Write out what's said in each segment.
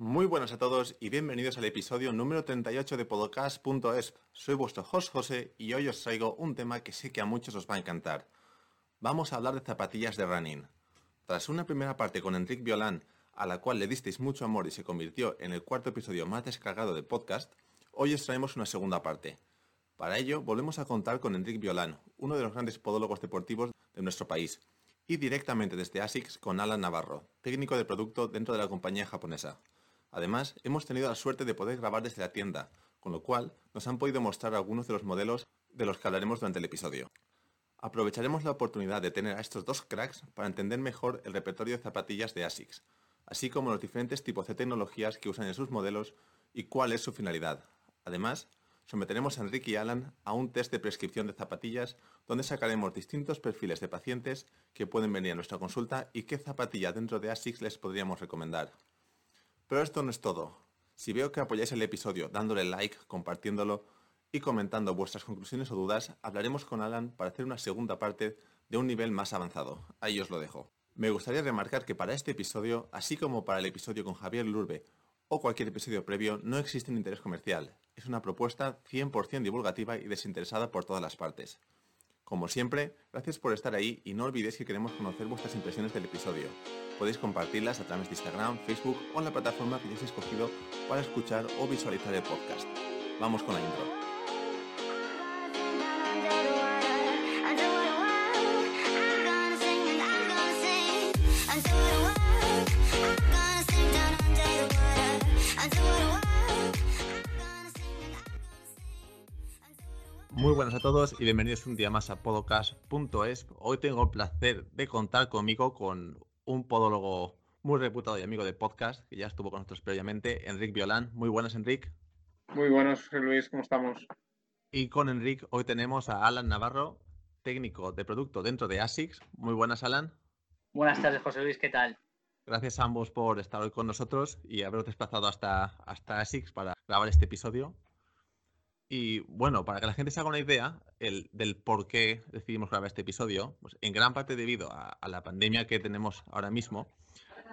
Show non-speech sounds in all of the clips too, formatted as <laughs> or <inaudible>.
Muy buenas a todos y bienvenidos al episodio número 38 de podcast.es. Soy vuestro host José y hoy os traigo un tema que sé que a muchos os va a encantar. Vamos a hablar de zapatillas de running. Tras una primera parte con Enrique Violán, a la cual le disteis mucho amor y se convirtió en el cuarto episodio más descargado del podcast, hoy os traemos una segunda parte. Para ello, volvemos a contar con Enrique Violán, uno de los grandes podólogos deportivos de nuestro país, y directamente desde ASICS con Alan Navarro, técnico de producto dentro de la compañía japonesa. Además, hemos tenido la suerte de poder grabar desde la tienda, con lo cual nos han podido mostrar algunos de los modelos de los que hablaremos durante el episodio. Aprovecharemos la oportunidad de tener a estos dos cracks para entender mejor el repertorio de zapatillas de ASICS, así como los diferentes tipos de tecnologías que usan en sus modelos y cuál es su finalidad. Además, someteremos a Enrique y Alan a un test de prescripción de zapatillas donde sacaremos distintos perfiles de pacientes que pueden venir a nuestra consulta y qué zapatilla dentro de ASICS les podríamos recomendar. Pero esto no es todo. Si veo que apoyáis el episodio dándole like, compartiéndolo y comentando vuestras conclusiones o dudas, hablaremos con Alan para hacer una segunda parte de un nivel más avanzado. Ahí os lo dejo. Me gustaría remarcar que para este episodio, así como para el episodio con Javier Lurbe o cualquier episodio previo, no existe un interés comercial. Es una propuesta 100% divulgativa y desinteresada por todas las partes. Como siempre, gracias por estar ahí y no olvidéis que queremos conocer vuestras impresiones del episodio podéis compartirlas a través de Instagram, Facebook o en la plataforma que hayáis escogido para escuchar o visualizar el podcast. Vamos con la intro. Muy buenas a todos y bienvenidos un día más a podcast.es. Hoy tengo el placer de contar conmigo con un podólogo muy reputado y amigo de podcast, que ya estuvo con nosotros previamente, Enrique Violán. Muy buenas, Enrique. Muy buenos, Luis, ¿cómo estamos? Y con Enrique hoy tenemos a Alan Navarro, técnico de producto dentro de ASICS. Muy buenas, Alan. Buenas tardes, José Luis, ¿qué tal? Gracias a ambos por estar hoy con nosotros y haberos desplazado hasta, hasta ASICS para grabar este episodio. Y bueno, para que la gente se haga una idea el, del por qué decidimos grabar este episodio, pues en gran parte debido a, la pandemia que tenemos ahora mismo,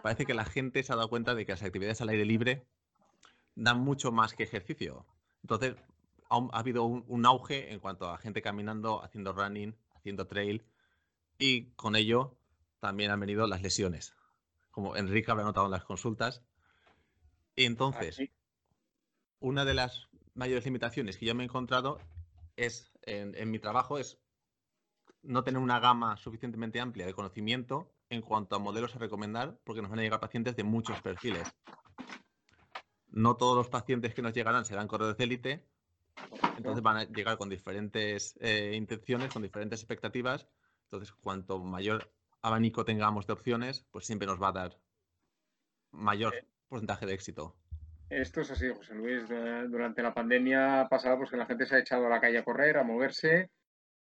parece que la gente se ha dado cuenta de que las actividades al aire libre dan mucho más que ejercicio. Entonces, ha, habido un, auge en cuanto a gente caminando, haciendo running, haciendo trail, y con ello también han venido las lesiones, como Enrique habrá notado en las consultas. Entonces, una de las mayores limitaciones que yo me he encontrado es en, mi trabajo es no tener una gama suficientemente amplia de conocimiento en cuanto a modelos a recomendar, porque nos van a llegar pacientes de muchos perfiles. No todos los pacientes que nos llegarán serán corredores de élite, entonces van a llegar con diferentes eh, intenciones, con diferentes expectativas. Entonces, cuanto mayor abanico tengamos de opciones, pues siempre nos va a dar mayor porcentaje de éxito. Esto es así, José Luis. Durante la pandemia pasada, pues que la gente se ha echado a la calle a correr, a moverse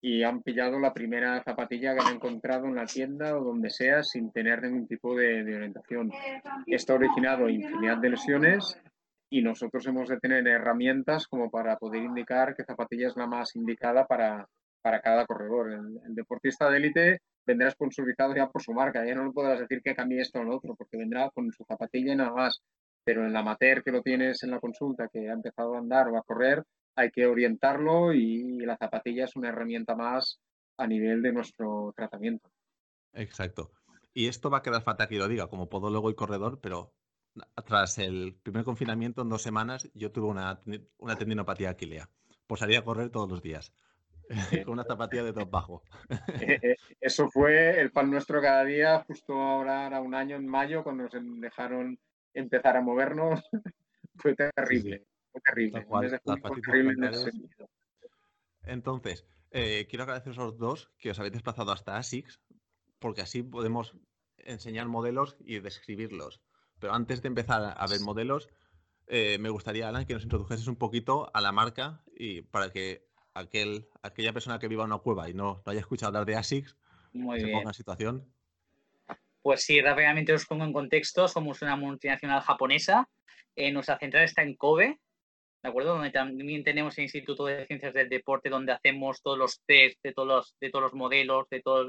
y han pillado la primera zapatilla que han encontrado en la tienda o donde sea sin tener ningún tipo de, orientación. Esto ha originado infinidad de lesiones y nosotros hemos de tener herramientas como para poder indicar qué zapatilla es la más indicada para, para cada corredor. El, el deportista de élite vendrá sponsorizado ya por su marca, ya no le podrás decir que cambie esto o lo otro, porque vendrá con su zapatilla y nada más pero en la amateur que lo tienes en la consulta, que ha empezado a andar o a correr, hay que orientarlo y la zapatilla es una herramienta más a nivel de nuestro tratamiento. Exacto. Y esto va a quedar fatal que lo diga como podólogo y corredor, pero tras el primer confinamiento, en dos semanas, yo tuve una, una tendinopatía aquilea. Pues salía a correr todos los días. <laughs> con una zapatilla de top bajo. Eh, eh, eso fue el pan nuestro cada día, justo ahora, era un año en mayo, cuando nos dejaron empezar a movernos, <laughs> fue terrible. Fue terrible. Entonces, eh, quiero agradeceros a los dos que os habéis desplazado hasta ASICS, porque así podemos enseñar modelos y describirlos. Pero antes de empezar a ver modelos, eh, me gustaría, Alan, que nos introdujeses un poquito a la marca y para que aquel, aquella persona que viva en una cueva y no, no haya escuchado hablar de ASICS se ponga en situación pues sí, rápidamente os pongo en contexto. Somos una multinacional japonesa. Eh, nuestra central está en Kobe, ¿de acuerdo? Donde también tenemos el Instituto de Ciencias del Deporte, donde hacemos todos los test de todos los, de todos los modelos, de todo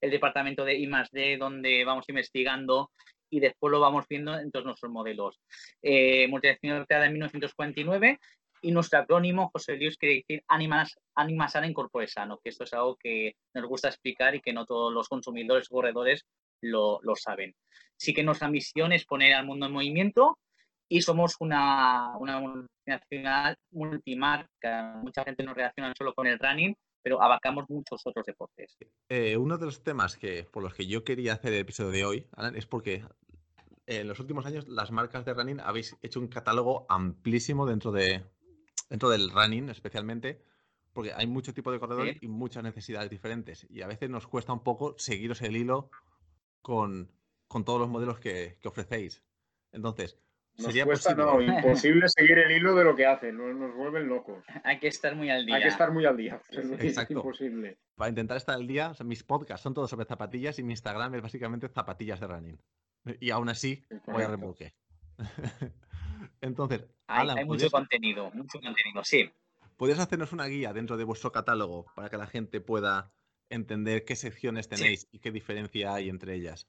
el departamento de I+D, donde vamos investigando y después lo vamos viendo en todos nuestros modelos. Eh, multinacional creada en 1949 y nuestro acrónimo, José Luis, quiere decir ánima, sana en corpore sano, que esto es algo que nos gusta explicar y que no todos los consumidores corredores lo, lo saben. Sí que nuestra misión es poner al mundo en movimiento y somos una, una multinacional multimarca. Mucha gente nos relaciona solo con el running, pero abarcamos muchos otros deportes. Eh, uno de los temas que, por los que yo quería hacer el episodio de hoy, Alan, es porque en los últimos años las marcas de running habéis hecho un catálogo amplísimo dentro, de, dentro del running especialmente, porque hay mucho tipo de corredores y muchas necesidades diferentes. Y a veces nos cuesta un poco seguiros el hilo con, con todos los modelos que, que ofrecéis. Entonces, nos cuesta, no, <laughs> imposible seguir el hilo de lo que hacen, nos, vuelven locos. Hay que estar muy al día. Hay que estar muy al día, es imposible. Para intentar estar al día, mis podcasts son todos sobre zapatillas y mi Instagram es básicamente zapatillas de running. Y aún así voy a remolque. <laughs> Entonces, hay, hay mucho contenido, mucho contenido, sí. ¿Puedes hacernos una guía dentro de vuestro catálogo para que la gente pueda entender qué secciones tenéis y qué diferencia hay entre ellas?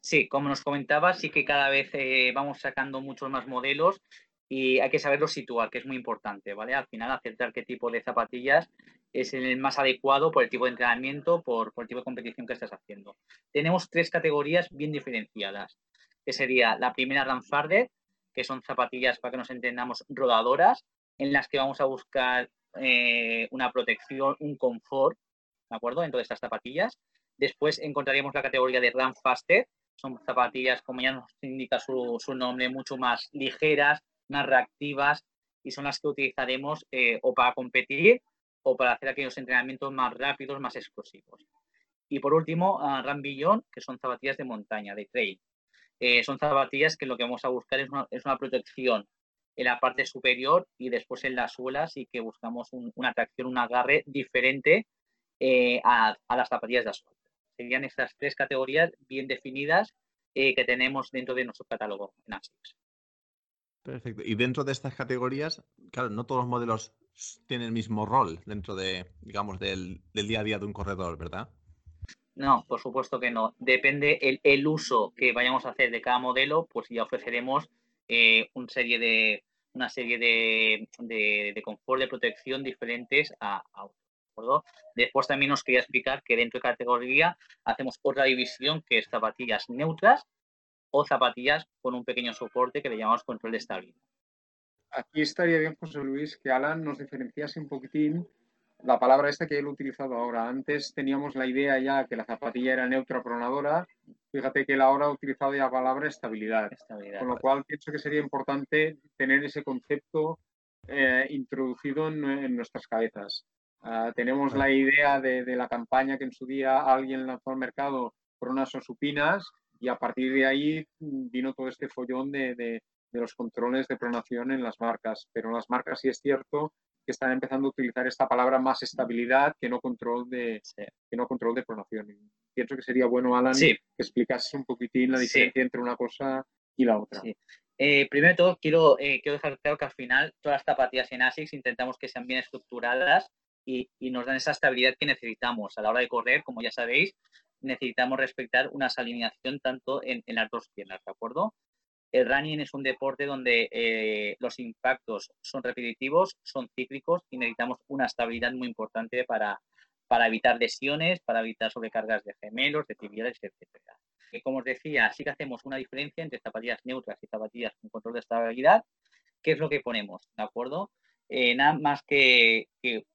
Sí, como nos comentaba, sí que cada vez eh, vamos sacando muchos más modelos y hay que saberlo situar, que es muy importante, ¿vale? Al final, acertar qué tipo de zapatillas es el más adecuado por el tipo de entrenamiento, por, el tipo de competición que estás haciendo. Tenemos tres categorías bien diferenciadas, que sería la primera Ranfarder, que son zapatillas, para que nos entendamos, rodadoras, en las que vamos a buscar eh, una protección, un confort, ¿de acuerdo? Dentro de estas zapatillas. Después encontraríamos la categoría de Run Faster, son zapatillas, como ya nos indica su, nombre, mucho más ligeras, más reactivas y son las que utilizaremos eh, o para competir o para hacer aquellos entrenamientos más rápidos, más explosivos. Y por último, uh, Rambillon, que son zapatillas de montaña, de trail. Eh, son zapatillas que lo que vamos a buscar es una, protección en la parte superior y después en las suelas y que buscamos una tracción, un agarre diferente eh, a, a, las zapatillas de asfalto serían estas tres categorías bien definidas eh, que tenemos dentro de nuestro catálogo en ASICS. Perfecto. Y dentro de estas categorías, claro, no todos los modelos tienen el mismo rol dentro de, digamos, del, día a día de un corredor, ¿verdad? No, por supuesto que no. Depende el, uso que vayamos a hacer de cada modelo, pues ya ofreceremos eh, una serie de una serie de, de, confort, de protección diferentes a, a Después también os quería explicar que dentro de categoría hacemos otra división que es zapatillas neutras o zapatillas con un pequeño soporte que le llamamos control de estabilidad. Aquí estaría bien, José Luis, que Alan nos diferenciase un poquitín la palabra esta que él ha utilizado ahora. Antes teníamos la idea ya que la zapatilla era neutra pronadora. Fíjate que él ahora ha utilizado ya la palabra estabilidad. con lo cual pienso que sería importante tener ese concepto eh, introducido en, nuestras cabezas. Ah, tenemos la idea de, la campaña que en su día alguien lanzó al mercado por unas supinas y a partir de ahí vino todo este follón de, los controles de pronación en las marcas. Pero las marcas sí es cierto que están empezando a utilizar esta palabra más estabilidad que no control de, que no control de pronación. pienso que sería bueno, Alan, que explicases un poquitín la diferencia entre una cosa y la otra. Eh, primero de todo, quiero, eh, quiero dejar claro que al final todas las zapatillas en ASICS intentamos que sean bien estructuradas y, nos dan esa estabilidad que necesitamos. A la hora de correr, como ya sabéis, necesitamos respetar una alineación tanto en, las dos piernas, ¿de acuerdo? El running es un deporte donde eh, los impactos son repetitivos, son cíclicos y necesitamos una estabilidad muy importante para, para evitar lesiones, para evitar sobrecargas de gemelos, de tibiales, etc. Y como os decía, sí que hacemos una diferencia entre zapatillas neutras y zapatillas con control de estabilidad. ¿Qué es lo que ponemos? ¿De acuerdo? Eh, nada más que,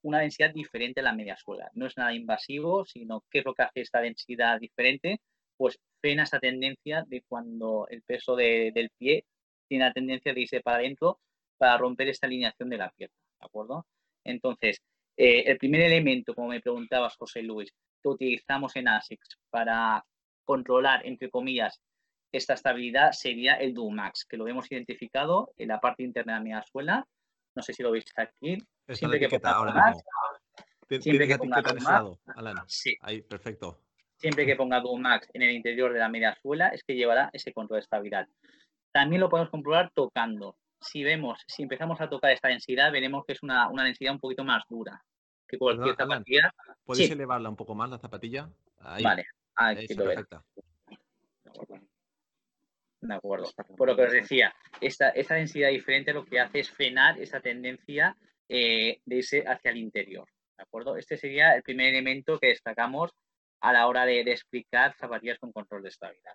una densidad diferente a la media suela. No es nada invasivo, sino qué es lo que hace esta densidad diferente, pues frena esa tendencia de cuando el peso del pie tiene la tendencia de irse para adentro para romper esta alineación de la pierna, ¿de acuerdo? Entonces, eh, el primer elemento, como me preguntabas, José Luis, que utilizamos en ASICS para controlar, entre comillas, esta estabilidad sería el Dumax, que lo hemos identificado en la parte interna de la media suela no sé si lo veis aquí. siempre que ahora siempre que Sí. Ahí, perfecto. Siempre que ponga Max en el interior de la media suela es que llevará ese control de estabilidad. También lo podemos comprobar tocando. Si vemos, si empezamos a tocar esta densidad, veremos que es una, densidad un poquito más dura que cualquier zapatilla. ¿Puedes elevarla un poco más la zapatilla? Ahí. Vale, aquí lo De acuerdo. Por lo que os decía, esta, esta densidad diferente lo que hace es frenar esa tendencia eh, de irse hacia el interior. ¿De acuerdo? Este sería el primer elemento que destacamos a la hora de, explicar zapatillas con control de estabilidad.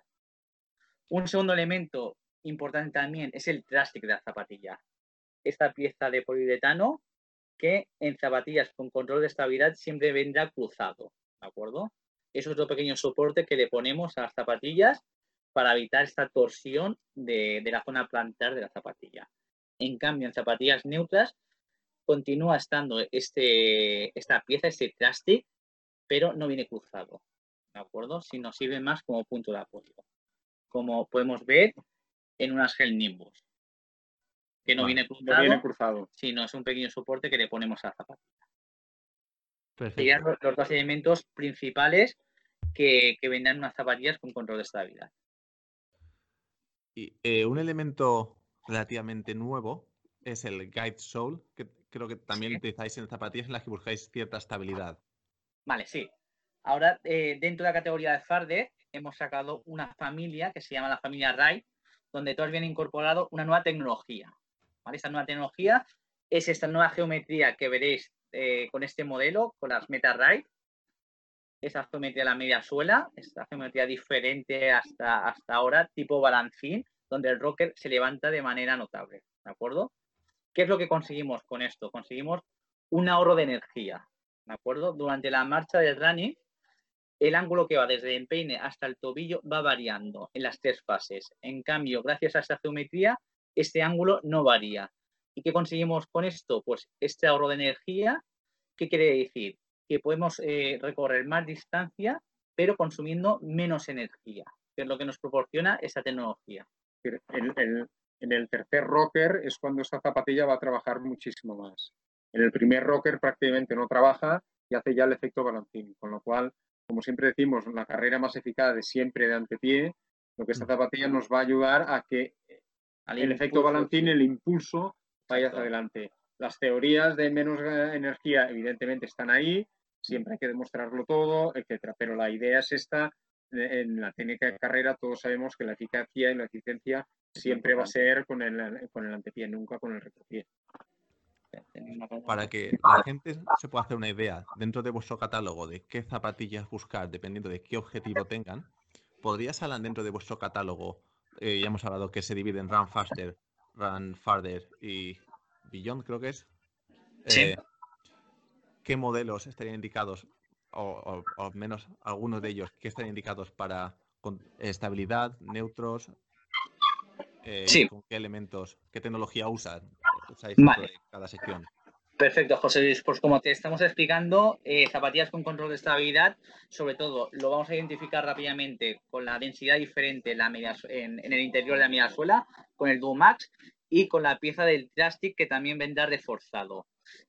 Un segundo elemento importante también es el trastic de la zapatilla. Esta pieza de poliuretano que en zapatillas con control de estabilidad siempre vendrá cruzado, ¿de acuerdo? Es otro pequeño soporte que le ponemos a las zapatillas para evitar esta torsión de, la zona plantar de la zapatilla. En cambio, en zapatillas neutras continúa estando este, esta pieza, este plástico, pero no viene cruzado, ¿de acuerdo? Sino sirve más como punto de apoyo. Como podemos ver en unas gel Nimbus, que no, viene, cruzado, no viene cruzado, sino es un pequeño soporte que le ponemos a la zapatilla. Serían los, dos elementos principales que, que vendrán unas zapatillas con control de estabilidad. Y eh, un elemento relativamente nuevo es el Guide Soul, que creo que también utilizáis en zapatillas en las que buscáis cierta estabilidad. Vale, sí. Ahora, eh, dentro de la categoría de Farder, hemos sacado una familia que se llama la familia RAI, donde todos vienen incorporado una nueva tecnología. ¿vale? Esta nueva tecnología es esta nueva geometría que veréis eh, con este modelo, con las Meta RAI, esa geometría de la media suela, esta geometría diferente hasta, hasta ahora, tipo balancín, donde el rocker se levanta de manera notable, ¿de acuerdo? ¿Qué es lo que conseguimos con esto? Conseguimos un ahorro de energía, ¿de acuerdo? Durante la marcha del running, el ángulo que va desde el empeine hasta el tobillo va variando en las tres fases. En cambio, gracias a esta geometría, este ángulo no varía. ¿Y qué conseguimos con esto? Pues este ahorro de energía, ¿qué quiere decir? que podemos eh, recorrer más distancia, pero consumiendo menos energía, que es lo que nos proporciona esa tecnología. en el tercer rocker es cuando esta zapatilla va a trabajar muchísimo más. En el primer rocker prácticamente no trabaja y hace ya el efecto balancín, con lo cual, como siempre decimos, la carrera más eficaz de siempre de antepié, lo que esta mm. zapatilla nos va a ayudar a que el efecto balancín, el impulso, vaya hacia adelante. Las teorías de menos eh, energía, evidentemente, están ahí, siempre hay que demostrarlo todo, etcétera. Pero la idea es esta, en la técnica de carrera todos sabemos que la eficacia y la eficiencia siempre va a ser con el, con el antepié, nunca con el retropié. Para que <laughs> la gente se pueda hacer una idea dentro de vuestro catálogo de qué zapatillas buscar, dependiendo de qué objetivo tengan, ¿podrías hablar dentro de vuestro catálogo? Eh, ya hemos hablado que se divide en Run Faster, Run Farther y Beyond, creo que es. Sí. Eh, ¿Qué modelos estarían indicados, o, al menos algunos de ellos, qué estarían indicados para estabilidad, neutros? Eh, ¿Con qué elementos, qué tecnología usan, usáis cada sección? Perfecto, José Luis. Pues como te estamos explicando, eh, zapatillas con control de estabilidad, sobre todo lo vamos a identificar rápidamente con la densidad diferente en, la en, el interior de la media suela, con el Dumax y con la pieza del plástico que también vendrá reforzado.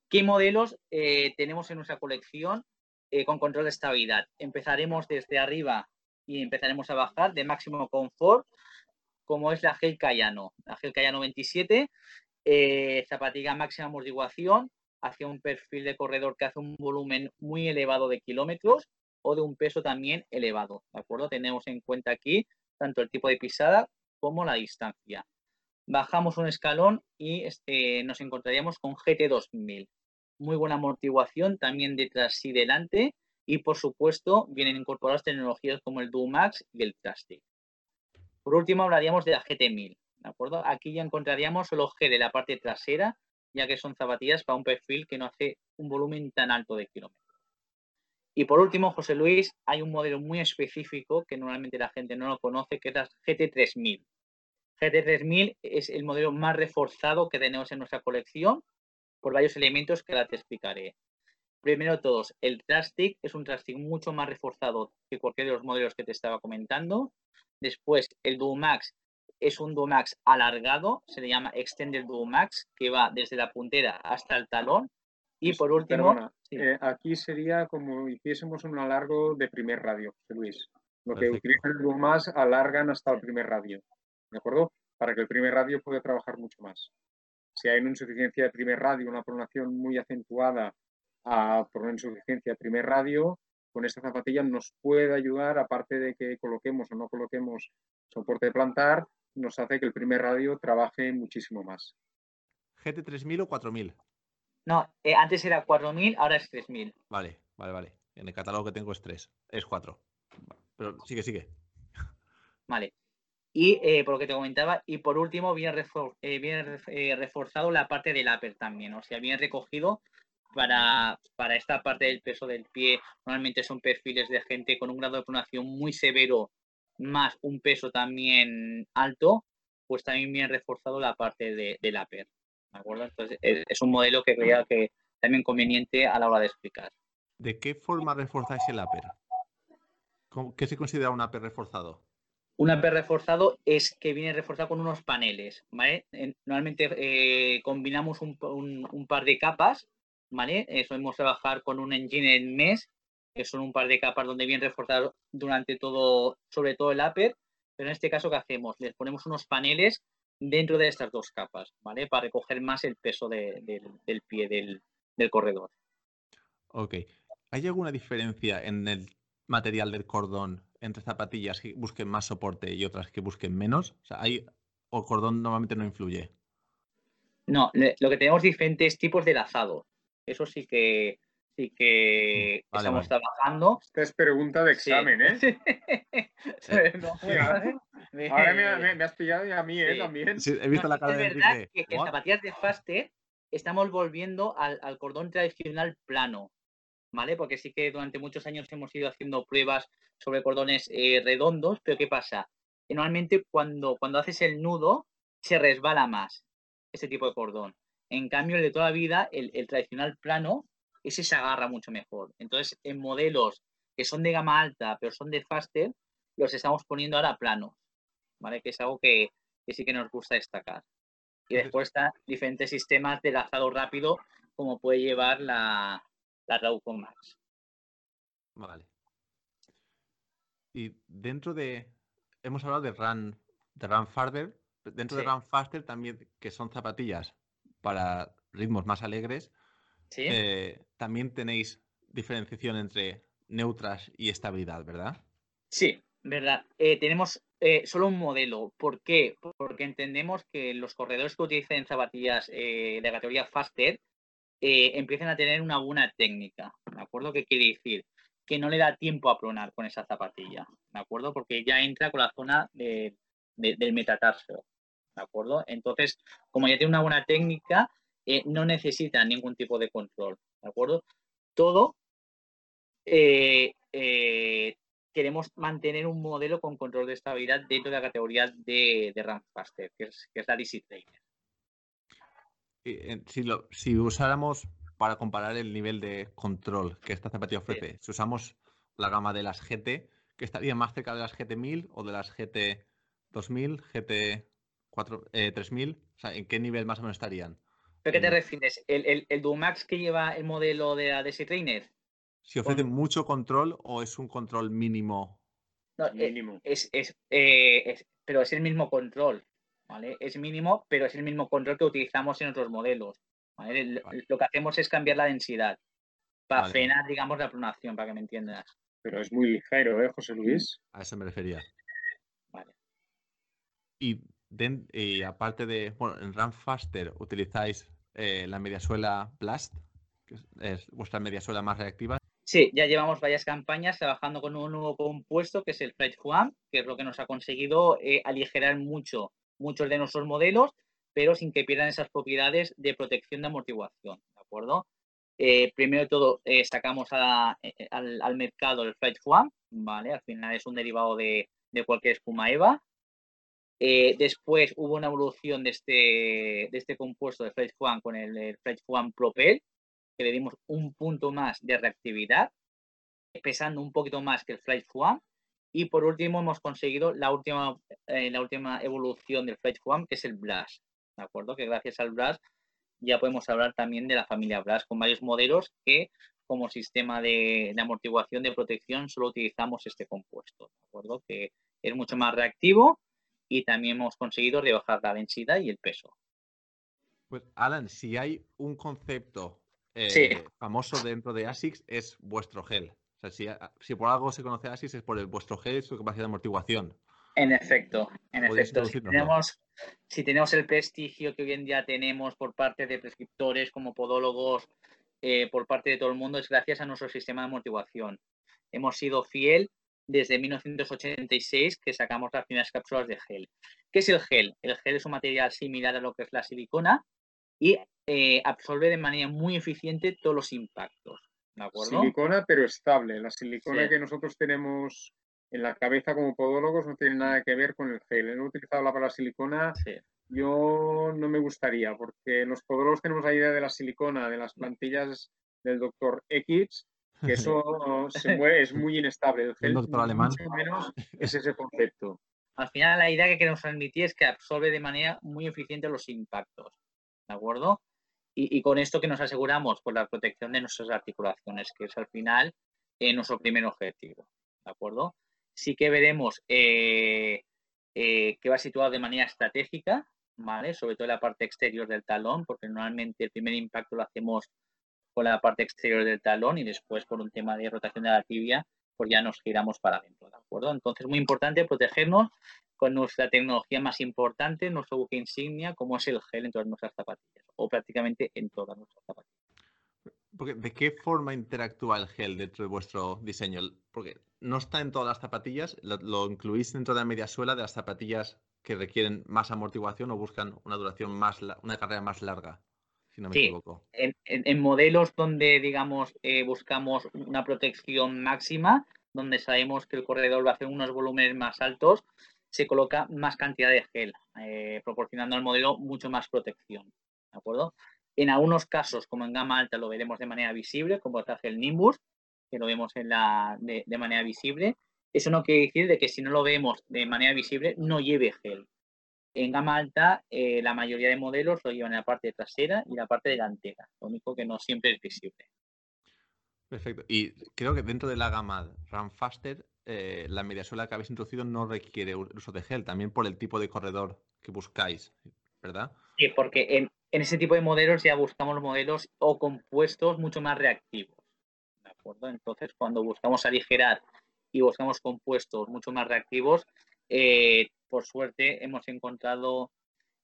¿Qué modelos eh, tenemos en nuestra colección eh, con control de estabilidad? Empezaremos desde arriba y empezaremos a bajar de máximo confort, como es la Gel Cayano. La Gel Cayano 27, eh, máxima amortiguación hacia un perfil de corredor que hace un volumen muy elevado de kilómetros o de un peso también elevado. ¿De acuerdo? Tenemos en cuenta aquí tanto el tipo de pisada como la distancia bajamos un escalón y este, nos encontraríamos con GT2000. Muy buena amortiguación también detrás y delante y por supuesto vienen incorporadas tecnologías como el Dumax y el Plastic. Por último hablaríamos de la GT1000. ¿De acuerdo? Aquí ya encontraríamos solo G de la parte trasera ya que son zapatillas para un perfil que no hace un volumen tan alto de kilómetros. Y por último, José Luis, hay un modelo muy específico que normalmente la gente no lo conoce, que es la GT3000. GT3000 es el modelo más reforzado que tenemos en nuestra colección por varios elementos que ahora te explicaré. Primero todos, el Trastic es un Trastic mucho más reforzado que cualquier de los modelos que te estaba comentando. Después, el Duomax es un Duomax alargado, se le llama Extended Duomax, que va desde la puntera hasta el talón. Y por último... Eh, aquí sería como hiciésemos un alargo de primer radio, Luis. Lo que utiliza el Duomax alargan hasta el primer radio. ¿de acuerdo? Para que el primer radio pueda trabajar mucho más. Si hay una insuficiencia de primer radio, una pronación muy acentuada por una insuficiencia de primer radio, con esta zapatilla nos puede ayudar, aparte de que coloquemos o no coloquemos soporte de plantar, nos hace que el primer radio trabaje muchísimo más. ¿GT3000 o 4000? No, eh, antes era 4000, ahora es 3000. Vale, vale, vale. En el catálogo que tengo es 3, es 4. Pero sigue, sigue. Vale. Y eh, por lo que te comentaba, y por último, viene, eh, reforzado la parte del upper también. O sea, bien recogido para, para esta parte del peso del pie. Normalmente son perfiles de gente con un grado de pronación muy severo, más un peso también alto, pues también bien reforzado la parte de, del upper. ¿De acuerdo? Entonces, es, un modelo que creía que también conveniente a la hora de explicar. ¿De qué forma reforzáis el upper? ¿Qué se considera un upper reforzado? Un upper reforzado es que viene reforzado con unos paneles, ¿vale? Normalmente eh, combinamos un, un, par de capas, ¿vale? Eh, solemos trabajar con un engine en mes, que son un par de capas donde viene reforzado durante todo, sobre todo el upper, pero en este caso, ¿qué hacemos? Les ponemos unos paneles dentro de estas dos capas, ¿vale? Para recoger más el peso del pie del, del corredor. Ok. ¿Hay alguna diferencia en el material del cordón entre zapatillas que busquen más soporte y otras que busquen menos? O sea, hay, o el cordón normalmente no influye. No, lo que tenemos diferentes tipos de lazado. Eso sí que sí que mm, estamos trabajando. Esta es pregunta de examen, ¿eh? ahora me, has pillado y a mí, ¿eh? También. he visto la cara de Es verdad que en zapatillas de Faster estamos volviendo al, al, cordón tradicional plano. ¿vale? Porque sí que durante muchos años hemos ido haciendo pruebas sobre cordones eh, redondos, pero ¿qué pasa? normalmente cuando, cuando haces el nudo se resbala más ese tipo de cordón. En cambio, el de toda la vida, el, tradicional plano, ese se agarra mucho mejor. Entonces, en modelos que son de gama alta, pero son de faster, los estamos poniendo ahora planos, ¿vale? Que es algo que, sí que nos gusta destacar. Y después están diferentes sistemas de lazado rápido, como puede llevar la, la con Max. Vale. Y dentro de. Hemos hablado de Run, de Run Farther. Dentro de Run Faster también, que son zapatillas para ritmos más alegres. ¿Sí? Eh, también tenéis diferenciación entre neutras y estabilidad, ¿verdad? Sí, verdad. Eh, tenemos eh, solo un modelo. ¿Por qué? Porque entendemos que los corredores que utilizan zapatillas de categoría Faster empiecen a tener una buena técnica, ¿de acuerdo? ¿Qué quiere decir? Que no le da tiempo a pronar con esa zapatilla, ¿de acuerdo? Porque ya entra con la zona del metatarsio, ¿de acuerdo? Entonces, como ya tiene una buena técnica, eh, no necesita ningún tipo de control, ¿de acuerdo? Todo eh, queremos mantener un modelo con control de estabilidad dentro de la categoría de, de Faster, que es, que es la DC Trainer si, lo, si usáramos para comparar el nivel de control que esta zapatilla ofrece, si usamos la gama de las GT, que estaría más cerca de las GT1000 o de las GT2000, GT3000, o sea, ¿en qué nivel más o menos estarían? ¿Pero qué te refieres? ¿El, el, el Dumax que lleva el modelo de la DC Trainer? Si ofrece mucho control o es un control mínimo. No, eh, mínimo. Es, es, eh, es, pero es el mismo control. Es mínimo, pero es el mismo control que utilizamos en otros modelos. Lo que hacemos es cambiar la densidad para frenar, digamos, la pronación, para que me entiendas. Pero es muy ligero, ¿eh, José Luis? A eso me refería. Vale. Y, aparte de, bueno, en Run Faster utilizáis eh, la mediasuela Blast, que es, vuestra mediasuela más reactiva. Sí, ya llevamos varias campañas trabajando con un nuevo compuesto que es el Flight Juan, que es lo que nos ha conseguido eh, aligerar mucho muchos de nuestros modelos, pero sin que pierdan esas propiedades de protección de amortiguación, ¿de acuerdo? Eh, primero de todo, eh, sacamos al, mercado el Flight Foam, ¿vale? Al final es un derivado de, cualquier espuma EVA. Después hubo una evolución de este, de este compuesto de Flight Foam con el, el Flight Foam Propel, que le dimos un punto más de reactividad, pesando un poquito más que el Flight Foam, y por último, hemos conseguido la última, eh, la última evolución del Flight One, que es el Blast. ¿De acuerdo? Que gracias al Blast ya podemos hablar también de la familia Blast con varios modelos que como sistema de, amortiguación de protección solo utilizamos este compuesto. ¿De acuerdo? Que es mucho más reactivo y también hemos conseguido rebajar la densidad y el peso. Pues Alan, si hay un concepto eh, famoso dentro de ASICS es vuestro gel O sea, si, por algo se conoce así es por el, vuestro gel y su capacidad de amortiguación. En efecto, en efecto. Si tenemos, si tenemos el prestigio que hoy en día tenemos por parte de prescriptores como podólogos, eh, por parte de todo el mundo, es gracias a nuestro sistema de amortiguación. Hemos sido fiel desde 1986 que sacamos las primeras cápsulas de gel. ¿Qué es el gel? El gel es un material similar a lo que es la silicona y eh, absorbe de manera muy eficiente todos los impactos. ¿De acuerdo? Silicona, pero estable. La silicona que nosotros tenemos en la cabeza como podólogos no tiene nada que ver con el gel. He utilizado la palabra silicona. Yo no me gustaría, porque los podólogos tenemos la idea de la silicona, de las plantillas del doctor X, que eso se <laughs> mueve, es muy inestable. El gel, alemán. menos, es ese concepto. Al final, la idea que queremos transmitir es que absorbe de manera muy eficiente los impactos. ¿De acuerdo? Y, con esto que nos aseguramos, por la protección de nuestras articulaciones, que es al final eh, nuestro primer objetivo. ¿De acuerdo? Sí que veremos eh, eh, que va situado de manera estratégica, ¿vale? Sobre todo en la parte exterior del talón, porque normalmente el primer impacto lo hacemos con la parte exterior del talón y después por un tema de rotación de la tibia, pues ya nos giramos para adentro, ¿de acuerdo? Entonces, muy importante protegernos con nuestra tecnología más importante, nuestro buque insignia, como es el gel en todas nuestras zapatillas, o prácticamente en todas nuestras zapatillas. ¿De qué forma interactúa el gel dentro de vuestro diseño? Porque no está en todas las zapatillas, lo, incluís dentro de la media suela de las zapatillas que requieren más amortiguación o buscan una duración más, una carrera más larga, si no me equivoco. En, modelos donde, digamos, eh, buscamos una protección máxima, donde sabemos que el corredor va a hacer unos volúmenes más altos, se coloca más cantidad de gel, eh, proporcionando al modelo mucho más protección. ¿De acuerdo? En algunos casos, como en gama alta, lo veremos de manera visible, como hace el Nimbus, que lo vemos en la, de, manera visible. Eso no quiere decir de que si no lo vemos de manera visible, no lleve gel. En gama alta, eh, la mayoría de modelos lo llevan en la parte trasera y la parte delantera, lo único que no siempre es visible. Perfecto. Y creo que dentro de la gama Run Faster eh, la mediasuela que habéis introducido no requiere uso de gel, también por el tipo de corredor que buscáis, ¿verdad? Sí, porque en, ese tipo de modelos ya buscamos modelos o compuestos mucho más reactivos. ¿De acuerdo? Entonces, cuando buscamos aligerar y buscamos compuestos mucho más reactivos, eh, por suerte hemos encontrado,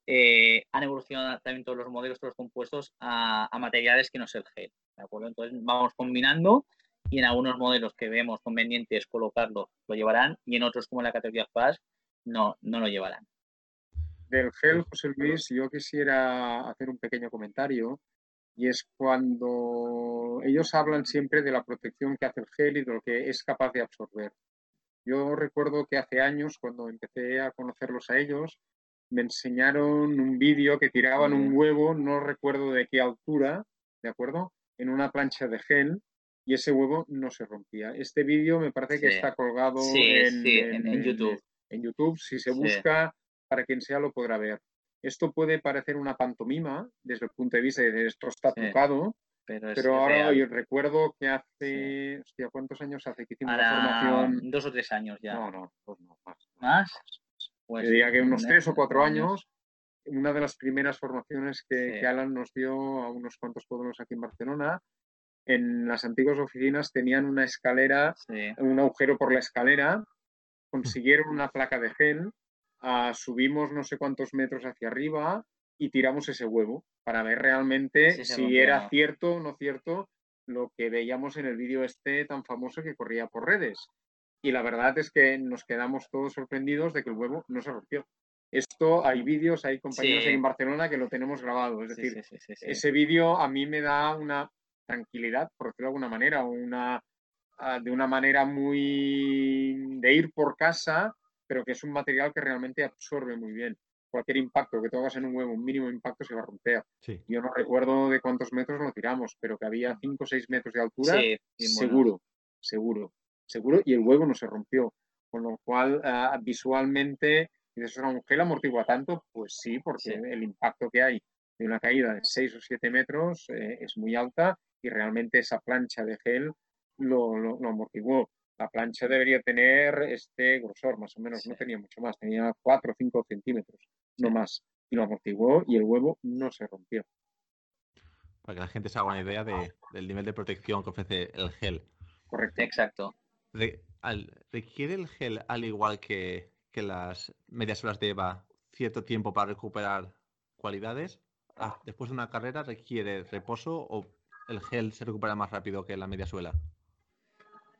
eh, han evolucionado también todos los modelos, todos los compuestos a, materiales que no es el gel. Entonces, vamos combinando y en algunos modelos que vemos convenientes colocarlo lo llevarán y en otros como la categoría Fast no, no lo llevarán. Del gel, José Luis, yo quisiera hacer un pequeño comentario y es cuando ellos hablan siempre de la protección que hace el gel y de lo que es capaz de absorber. Yo recuerdo que hace años, cuando empecé a conocerlos a ellos, me enseñaron un vídeo que tiraban un huevo, no recuerdo de qué altura, ¿de acuerdo? En una plancha de gel y ese huevo no se rompía. Este vídeo me parece que está colgado en, YouTube. En, YouTube, si se busca, para quien sea lo podrá ver. Esto puede parecer una pantomima desde el punto de vista de esto está tocado, pero, ahora yo recuerdo que hace, hostia, ¿cuántos años hace que hicimos la formación? Dos o tres años ya. No, no, pues no, más. ¿Más? Pues, diría que unos tres o cuatro años. Una de las primeras formaciones que, que Alan nos dio a unos cuantos pueblos aquí en Barcelona, en las antiguas oficinas tenían una escalera, un agujero por la escalera, consiguieron una placa de gel, ah, subimos no sé cuántos metros hacia arriba y tiramos ese huevo para ver realmente si era cierto o no cierto lo que veíamos en el vídeo este tan famoso que corría por redes. Y la verdad es que nos quedamos todos sorprendidos de que el huevo no se rompió. Esto hay vídeos, hay compañeros en Barcelona que lo tenemos grabado. Es decir, ese vídeo a mí me da una tranquilidad, por decirlo de alguna manera, una, ah, de una manera muy de ir por casa, pero que es un material que realmente absorbe muy bien. Cualquier impacto que tú hagas en un huevo, un mínimo impacto se va a romper. Yo no recuerdo de cuántos metros lo tiramos, pero que había 5 o 6 metros de altura, seguro, seguro, seguro, y el huevo no se rompió. Con lo cual, ah, visualmente, ¿eso era un gel amortigua tanto? Pues sí, porque el impacto que hay de una caída de 6 o 7 metros eh, es muy alta y realmente esa plancha de gel lo, lo, amortiguó. La plancha debería tener este grosor, más o menos, no tenía mucho más, tenía 4 o 5 centímetros, no más. Y lo amortiguó y el huevo no se rompió. Para que la gente se haga una idea del nivel de protección que ofrece el gel. Correcto. Exacto. ¿Requiere el gel, al igual que, que las medias horas de EVA, cierto tiempo para recuperar cualidades? Ah, después de una carrera, ¿requiere reposo o el gel se recupera más rápido que la media suela?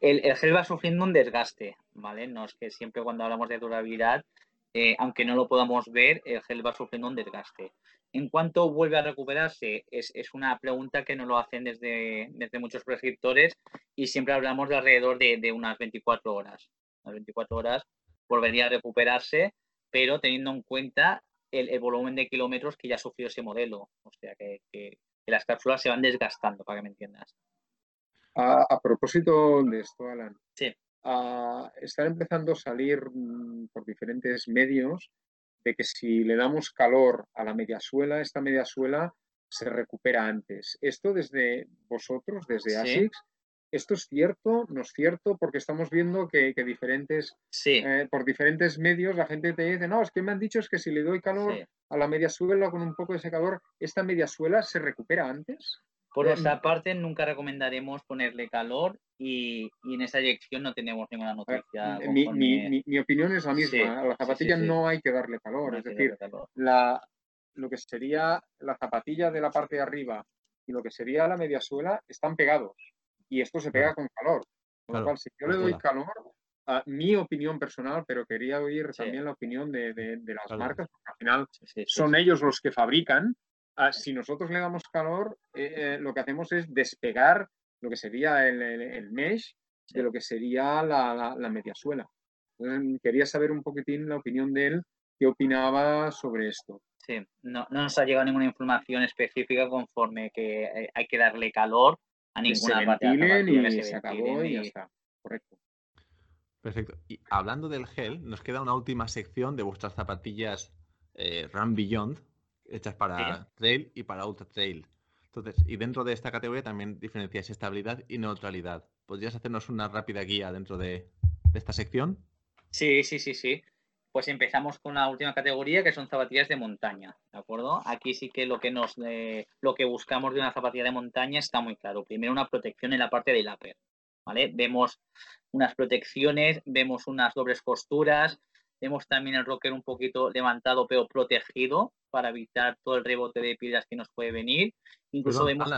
El, gel va sufriendo un desgaste, ¿vale? No es que siempre cuando hablamos de durabilidad, eh, aunque no lo podamos ver, el gel va sufriendo un desgaste. ¿En cuánto vuelve a recuperarse? Es, una pregunta que nos lo hacen desde, desde muchos prescriptores y siempre hablamos de alrededor de, unas 24 horas. Las 24 horas volvería a recuperarse, pero teniendo en cuenta el, volumen de kilómetros que ya sufrió ese modelo. O sea que, las cápsulas se van desgastando, para que me entiendas. A, propósito de esto, Alan. Sí. Están empezando a salir mm, por diferentes medios de que si le damos calor a la media suela, esta media suela se recupera antes. Esto desde vosotros, desde ASICS, ¿esto es cierto? ¿No es cierto? Porque estamos viendo que, diferentes, eh, por diferentes medios la gente te dice, no, es que me han dicho es que si le doy calor a la media suela con un poco de ese calor, ¿esta media suela se recupera antes? Por nuestra parte, nunca recomendaremos ponerle calor y, en esa dirección no tenemos ninguna noticia. Mi, opinión es la misma. a la zapatilla no hay que darle calor. es decir, La, lo que sería la zapatilla de la parte de arriba y lo que sería la media suela están pegados y esto se pega con calor. Con lo cual, si yo le doy calor, a mi opinión personal, pero quería oír también la opinión de, las marcas, porque al final son ellos los que fabrican Ah, si nosotros le damos calor, eh, eh, lo que hacemos es despegar lo que sería el, mesh de lo que sería la, la, mediasuela. quería saber un poquitín la opinión de él, qué opinaba sobre esto. Sí, no, nos ha llegado ninguna información específica conforme que eh, hay que darle calor a ninguna parte y se, acabó y ya está. Correcto. Perfecto. Y hablando del gel, nos queda una última sección de vuestras zapatillas Run Beyond, hechas para trail y para ultra trail. Entonces, y dentro de esta categoría también diferencias estabilidad y neutralidad. ¿Podrías hacernos una rápida guía dentro de, esta sección? Sí, sí, sí, sí. Pues empezamos con la última categoría, que son zapatillas de montaña, ¿de acuerdo? Aquí sí que lo que nos eh, lo que buscamos de una zapatilla de montaña está muy claro. Primero una protección en la parte del upper, ¿vale? Vemos unas protecciones, vemos unas dobles costuras, vemos también el rocker un poquito levantado pero protegido, para evitar todo el rebote de piedras que nos puede venir. Incluso vemos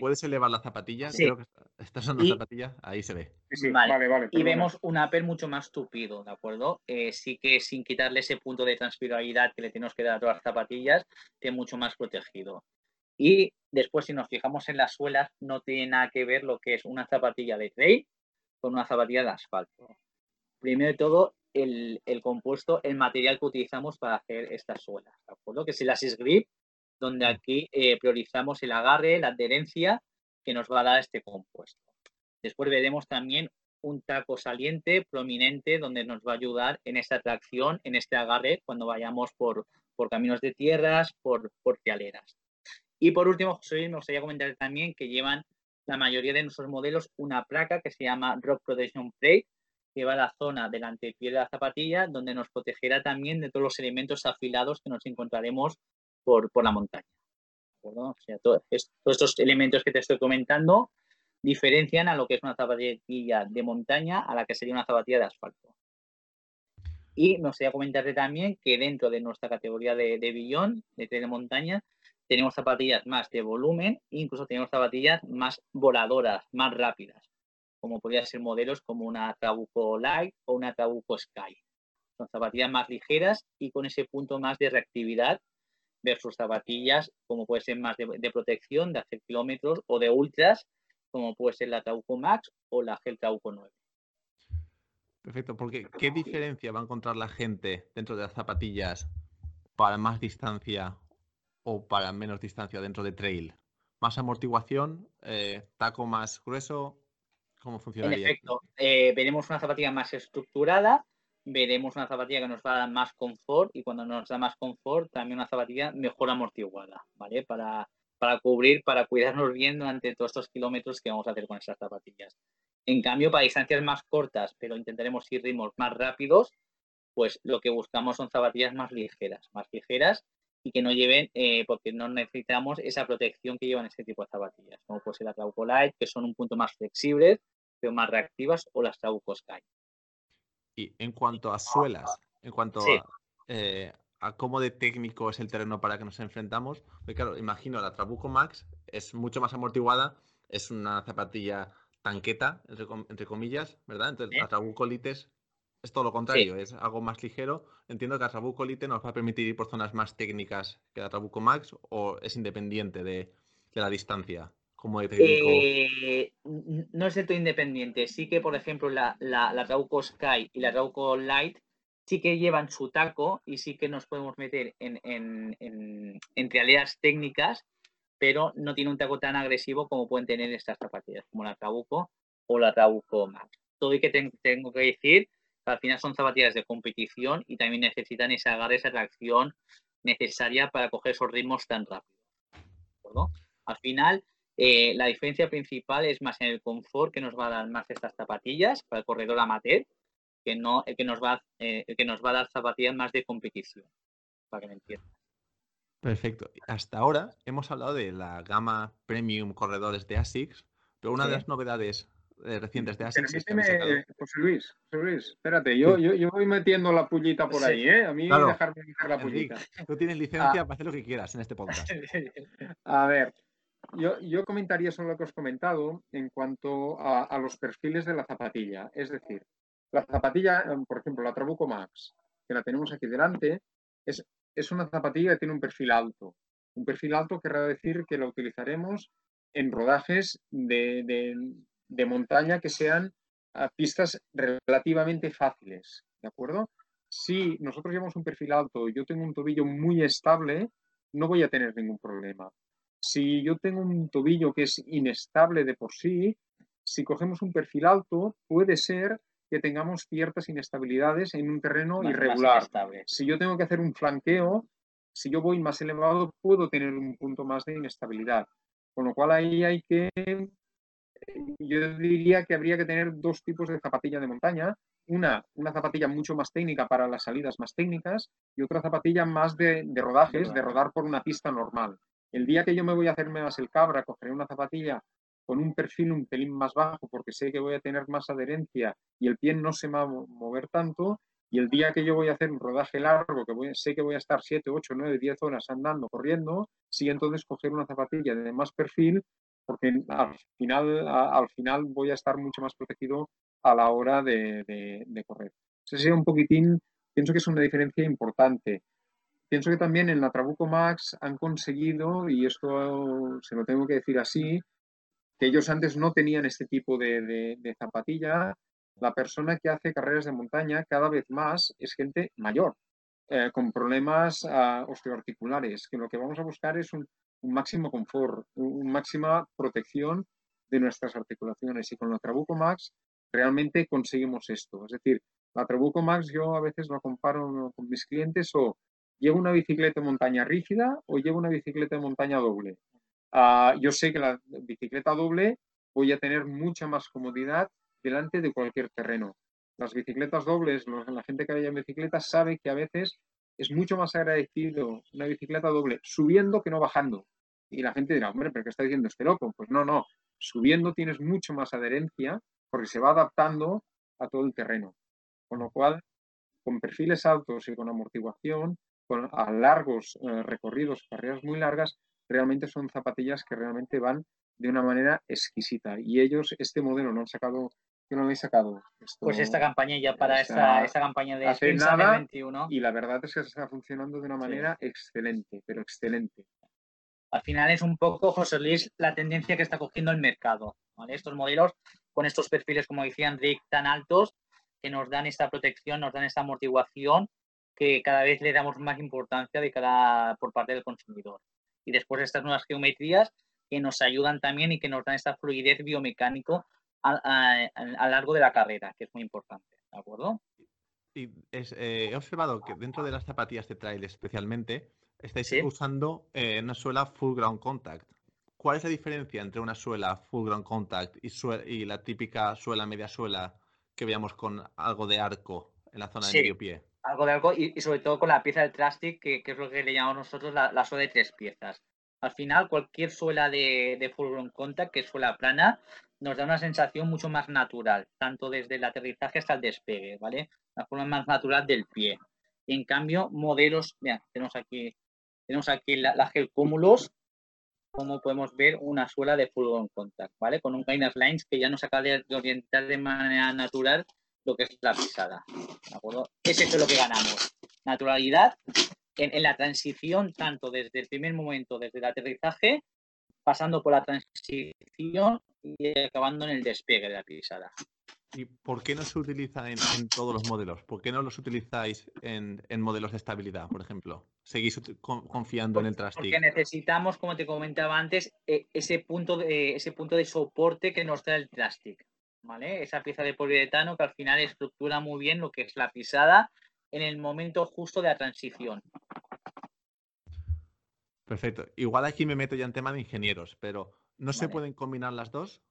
¿Puedes elevar la zapatilla? Creo que estás en la zapatilla, ahí se ve. vale. Vale, y vemos un upper mucho más tupido, ¿de acuerdo? Eh, sí que sin quitarle ese punto de transpirabilidad que le tenemos que dar a todas las zapatillas, tiene mucho más protegido. Y después, si nos fijamos en las suelas, no tiene nada que ver lo que es una zapatilla de trail con una zapatilla de asfalto. Primero de todo, el, compuesto, el material que utilizamos para hacer estas suelas, ¿de acuerdo? Que es el Assist Grip, donde aquí eh, priorizamos el agarre, la adherencia que nos va a dar este compuesto. Después veremos también un taco saliente prominente donde nos va a ayudar en esta tracción, en este agarre, cuando vayamos por, por caminos de tierras, por, por fialeras. Y por último, José me gustaría comentar también que llevan la mayoría de nuestros modelos una placa que se llama Rock Protection Plate, que va la zona del antepié de la zapatilla, donde nos protegerá también de todos los elementos afilados que nos encontraremos por, la montaña. O sea, todos estos elementos que te estoy comentando diferencian a lo que es una zapatilla de montaña a la que sería una zapatilla de asfalto. Y me gustaría comentarte también que dentro de nuestra categoría de, de billón, de de montaña, tenemos zapatillas más de volumen e incluso tenemos zapatillas más voladoras, más rápidas como podrían ser modelos como una Trabuco Light o una Trabuco Sky. Son zapatillas más ligeras y con ese punto más de reactividad versus zapatillas como puede ser más de, protección, de hacer kilómetros o de ultras, como puede ser la Trabuco Max o la Gel Trabuco 9. Perfecto, porque ¿qué diferencia va a encontrar la gente dentro de las zapatillas para más distancia o para menos distancia dentro de trail? ¿Más amortiguación? Eh, ¿Taco más grueso? ¿Cómo funcionaría? En efecto, eh, veremos una zapatilla más estructurada, veremos una zapatilla que nos va a dar más confort y cuando nos da más confort, también una zapatilla mejor amortiguada, ¿vale? Para, para cubrir, para cuidarnos bien durante todos estos kilómetros que vamos a hacer con esas zapatillas. En cambio, para distancias más cortas, pero intentaremos ir ritmos más rápidos, pues lo que buscamos son zapatillas más ligeras, más ligeras y que no lleven, eh, porque no necesitamos esa protección que llevan este tipo de zapatillas, como puede ser la Trauco Light, que son un punto más flexibles, más reactivas, o las Trabuco Sky. Y en cuanto a suelas, en cuanto a, eh, a, cómo de técnico es el terreno para que nos enfrentamos, porque claro, imagino la Trabuco Max es mucho más amortiguada, es una zapatilla tanqueta, entre, comillas, ¿verdad? Entonces, la Trabuco Lites es todo lo contrario, es algo más ligero. Entiendo que la Trabuco Lite nos va a permitir ir por zonas más técnicas que la Trabuco Max o es independiente de, la distancia. Eh, no es de todo independiente. Sí que, por ejemplo, la, la, Trabuco Sky y la Trabuco Light sí que llevan su taco y sí que nos podemos meter en, en, en, técnicas, pero no tiene un taco tan agresivo como pueden tener estas zapatillas, como la Trabuco o la Trabuco Max. Todo y que tengo que decir al final son zapatillas de competición y también necesitan ese agarre, esa reacción necesaria para coger esos ritmos tan rápido. Al final, eh, la diferencia principal es más en el confort que nos va a dar más estas zapatillas para el corredor amateur, que no el que nos va, eh, que nos va a dar zapatillas más de competición, para que me entiendan. Perfecto. Hasta ahora hemos hablado de la gama premium corredores de ASICS, pero una de las novedades eh, recientes de Asics. Permíteme, José Luis, José Luis, espérate, yo, yo, yo, voy metiendo la pullita por ahí, ¿eh? A mí dejarme dejar la pullita. tú tienes <laughs> licencia ah. para hacer lo que quieras en este podcast. <laughs> a ver, yo, comentaría sobre lo que os he comentado en cuanto a, a, los perfiles de la zapatilla. Es decir, la zapatilla, em, por ejemplo, la Trabuco Max, que la tenemos aquí delante, es, es una zapatilla que tiene un perfil alto. Un perfil alto querrá decir que la utilizaremos en rodajes de, de montaña que sean ah, pistas relativamente fáciles, ¿de acuerdo? Si nosotros llevamos un perfil alto y yo tengo un tobillo muy estable, no voy a tener ningún problema. Si yo tengo un tobillo que es inestable de por sí, si cogemos un perfil alto, puede ser que tengamos ciertas inestabilidades en un terreno irregular. si yo tengo que hacer un flanqueo, si yo voy más elevado, puedo tener un punto más de inestabilidad. Con lo cual ahí hay que yo diría que habría que tener dos tipos de zapatilla de montaña. Una, una zapatilla mucho más técnica para las salidas más técnicas y otra zapatilla más de, rodajes, de rodar por una pista normal. El día que yo me voy a hacerme más el cabra, cogeré una zapatilla con un perfil un pelín más bajo porque sé que voy a tener más adherencia y el pie no se va a mover tanto. Y el día que yo voy a hacer un rodaje largo, que sé que voy a estar 7, 8, 9, 10 horas andando, corriendo, sí entonces coger una zapatilla de más perfil porque al final, al final voy a estar mucho más protegido a la hora de, correr. Ese sería un poquitín, pienso que es una diferencia importante. Pienso que también en la Trabuco Max han conseguido, y esto se lo tengo que decir así, que ellos antes no tenían este tipo de, zapatilla. La persona que hace carreras de montaña cada vez más es gente mayor, eh, con problemas uh, osteoarticulares, que lo que vamos a buscar es un, un máximo confort, una máxima protección de nuestras articulaciones. Y con la Trabuco Max realmente conseguimos esto. Es decir, la Trabuco Max yo a veces lo comparo con mis clientes o llevo una bicicleta de montaña rígida o llevo una bicicleta de montaña doble. Ah, yo sé que la bicicleta doble voy a tener mucha más comodidad delante de cualquier terreno. Las bicicletas dobles, la gente que vaya en bicicleta sabe que a veces es mucho más agradecido una bicicleta doble subiendo que no bajando. Y la gente dirá, hombre, ¿pero qué está diciendo este loco? Pues no, no. Subiendo tienes mucho más adherencia porque se va adaptando a todo el terreno. Con lo cual, con perfiles altos y con amortiguación, con a largos eh, recorridos, carreras muy largas, realmente son zapatillas que realmente van de una manera exquisita. Y ellos, este modelo no han sacado que no habéis sacado? pues esta campaña ya para esta, campaña de hace nada, 21. Y la verdad es que está funcionando de una manera excelente, pero excelente. Al final es un poco, José Luis, la tendencia que está cogiendo el mercado. Estos modelos con estos perfiles, como decía Enrique, tan altos, que nos dan esta protección, nos dan esta amortiguación, que cada vez le damos más importancia de cada, por parte del consumidor. Y después estas nuevas geometrías que nos ayudan también y que nos dan esta fluidez biomecánico a, lo largo de la carrera, que es muy importante, ¿de acuerdo? Y eh, he observado que dentro de las zapatillas de trail especialmente, estáis usando eh, una suela full ground contact. ¿Cuál es la diferencia entre una suela full ground contact y, y la típica suela media suela que veíamos con algo de arco en la zona de medio pie? Algo de arco y, sobre todo con la pieza del trastic, que, es lo que le llamamos nosotros la, la, suela de tres piezas. Al final, cualquier suela de, de full contact, que es suela plana, nos da una sensación mucho más natural, tanto desde el aterrizaje hasta el despegue, ¿vale? La forma más natural del pie. En cambio, modelos, mira, tenemos aquí, tenemos aquí la, la gel cúmulos, como podemos ver una suela de full on contact, ¿vale? Con un Guinness Lines que ya nos acaba de orientar de manera natural lo que es la pisada, ¿de acuerdo? Es lo que ganamos. Naturalidad en, en la transición, tanto desde el primer momento, desde el aterrizaje, pasando por la transición y acabando en el despegue de la pisada. ¿Y por qué no se utiliza en, en todos los modelos? ¿Por qué no los utilizáis en, en modelos de estabilidad, por ejemplo? ¿Seguís con- confiando en el Porque Trustic? necesitamos, como te comentaba antes, e- ese punto de, ese punto de soporte que nos da el plástico, ¿vale? Esa pieza de poliuretano que al final estructura muy bien lo que es la pisada en el momento justo de la transición. Perfecto. Igual aquí me meto ya en tema de ingenieros, pero ¿no se pueden combinar las dos?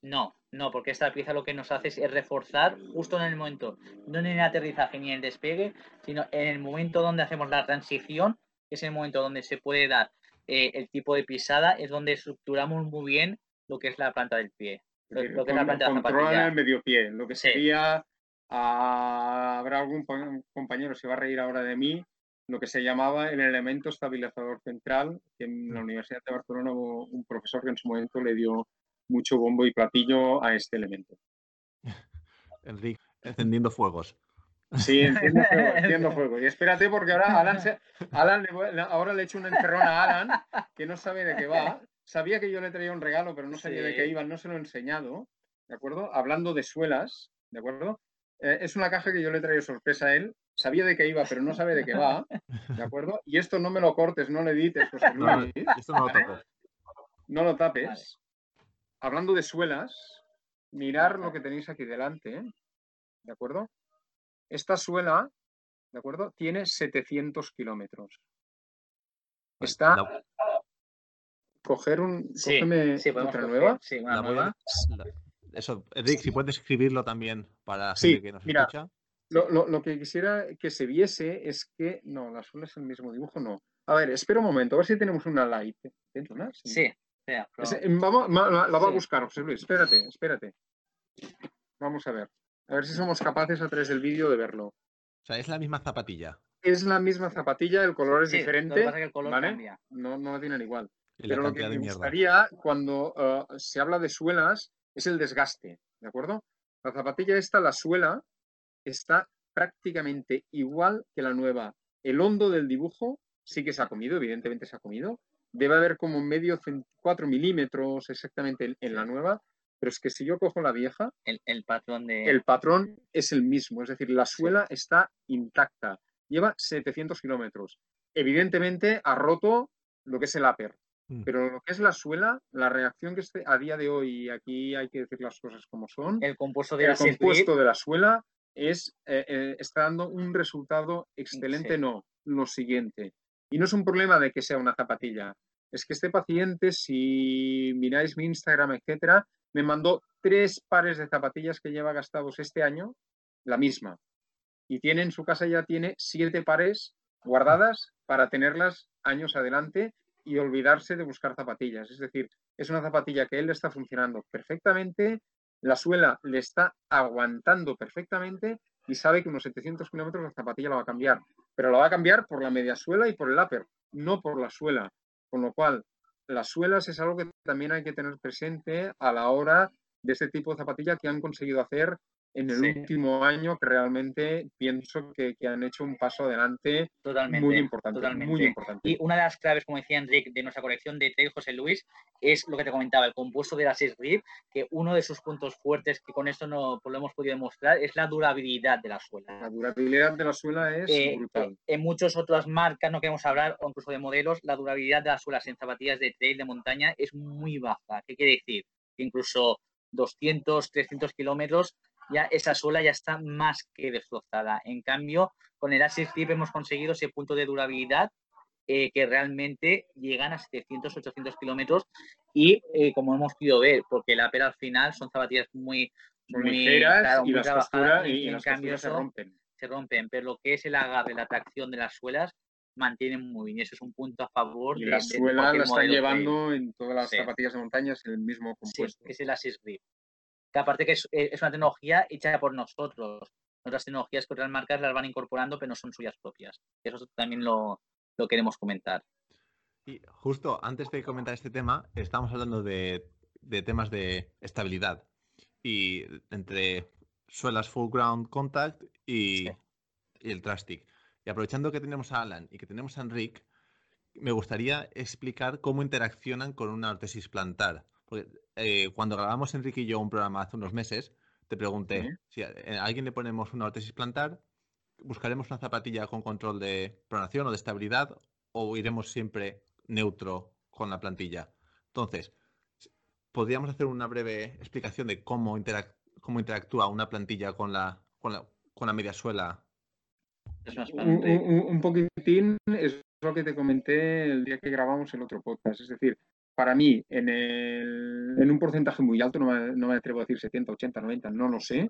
No, no, porque esta pieza lo que nos hace es, es reforzar justo en el momento, no en el aterrizaje ni en el despegue, sino en el momento donde hacemos la transición, que es el momento donde se puede dar eh, el tipo de pisada, es donde estructuramos muy bien lo que es la planta del pie. Lo, lo que Con- controlan el medio pie, lo que Sí. sería, ah, habrá algún compañero se va a reír ahora de mí, lo que se llamaba el elemento estabilizador central, que en la Universidad de Barcelona hubo un profesor que en su momento le dio mucho bombo y platillo a este elemento. <laughs> Enrique, encendiendo fuegos. Sí, entiendo <laughs> fuego, entiendo fuego. Y espérate porque ahora Alan, se- Alan le ahora le echo una encerrona a Alan que no sabe de qué va. Sabía que yo le traía un regalo, pero no sabía de qué iba, no se lo he enseñado, ¿de acuerdo? Hablando de suelas, ¿de acuerdo? Eh, es una caja que yo le he traído sorpresa a él. Sabía de qué iba, pero no sabe de qué va, ¿de acuerdo? Y esto no me lo cortes, no le edites, José No, Luis, esto no lo toco. no lo tapes. Hablando de suelas, mirar lo que tenéis aquí delante, ¿de acuerdo? Esta suela, ¿de acuerdo? Tiene 700 kilómetros. Está, la- coger un, Sí, cógeme sí, podemos otra coger, nueva. Sí, una la voy a- nueva. Eso, Enrique, si puedes escribirlo también para la Sí, gente que nos mira, escucha. Lo, lo- lo que quisiera que se viese es que, no, la suela es el mismo dibujo, no. A ver, espera un momento, a ver si tenemos una light. ¿Tienes una? Sí, espera, pero- em, vamos, ma- la, la va a Sí. buscar, José Luis. Espérate, espérate. Vamos a ver. A ver si somos capaces a través del vídeo de verlo. O sea, es la misma zapatilla. Es la misma zapatilla, el color es sí, Lo que diferente. pasa es que el color ¿vale? cambia. No, no la tienen igual. Pero lo que me mierda. gustaría cuando eh, se habla de suelas es el desgaste, ¿de acuerdo? La zapatilla esta, la suela, está prácticamente igual que la nueva. El hondo del dibujo sí que se ha comido, evidentemente se ha comido. Debe haber como medio, cen- 4 milímetros exactamente en, en la nueva, pero es que si yo cojo la vieja, El, el patrón de. el patrón es el mismo, es decir, la suela está intacta, lleva 700 kilómetros. Evidentemente ha roto lo que es el upper. Pero lo que es la suela, la reacción que esté a día de hoy, y aquí hay que decir las cosas como son, el compuesto de el la Silk compuesto Grip, de la suela es, eh, eh, está dando un resultado excelente, Sí. no, lo siguiente. Y no es un problema de que sea una zapatilla, es que este paciente, si miráis mi Instagram, etcétera, me mandó tres pares de zapatillas que lleva gastados este año, la misma. Y tiene en su casa ya tiene siete pares guardadas para tenerlas años adelante y olvidarse de buscar zapatillas. Es decir, es una zapatilla que él le está funcionando perfectamente, la suela le está aguantando perfectamente y sabe que unos 700 kilómetros la zapatilla la va a cambiar. Pero la va a cambiar por la media suela y por el upper, no por la suela. Con lo cual, las suelas es algo que también hay que tener presente a la hora de este tipo de zapatilla que han conseguido hacer en el Sí. último año, que realmente pienso que, que han hecho un paso adelante totalmente. muy importante, totalmente. muy importante. Y una de las claves, como decía Enrique, de nuestra colección de Trail José Luis, es lo que te comentaba, el compuesto de la 6 Grip, que uno de sus puntos fuertes, que con esto no pues lo hemos podido demostrar, es la durabilidad de la suela. La durabilidad de la suela es Eh, brutal. eh, en muchas otras marcas, no queremos hablar, o incluso de modelos, la durabilidad de las suelas en zapatillas de trail de montaña es muy baja. ¿Qué quiere decir? Que incluso 200, 300 kilómetros, ya esa suela ya está más que destrozada. En cambio, con el Asics Grip hemos conseguido ese punto de durabilidad eh, que realmente llegan a 700, 800 kilómetros y eh, como hemos podido ver, porque la pera al final son zapatillas muy, muy, ligeras claro, y muy trabajadas y, y, en las cambio se rompen. se rompen, pero lo que es el agarre, la tracción de las suelas mantienen muy bien. Eso es un punto a favor. Y de, la de suela cualquier la están modelo que- llevando en todas las Sí. zapatillas de montaña, es el mismo Sí, compuesto. que es el Assist Grip. Que aparte que es, es una tecnología hecha por nosotros. Otras tecnologías que otras marcas las van incorporando, pero no son suyas propias. Eso también lo, lo queremos comentar. Y justo antes de comentar este tema, estamos hablando de, de temas de estabilidad y entre suelas full ground contact y, Sí. y el Trustic. Y aprovechando que tenemos a Alan y que tenemos a Enric, me gustaría explicar cómo interaccionan con una ortesis plantar. Porque eh, cuando grabamos Enrique y yo un programa hace unos meses, te pregunté Sí. si a a alguien le ponemos una ortesis plantar, buscaremos una zapatilla con control de pronación o de estabilidad o iremos siempre neutro con la plantilla. Entonces, podríamos hacer una breve explicación de cómo, interac- cómo interactúa una plantilla con la, con la, con la media suela. Es más para Un, Enrique. un- un poquitín es lo que te comenté el día que grabamos el otro podcast. Es decir, para mí, en, el- en un porcentaje muy alto, no me, no me atrevo a decir 70, 80, 90, no lo sé,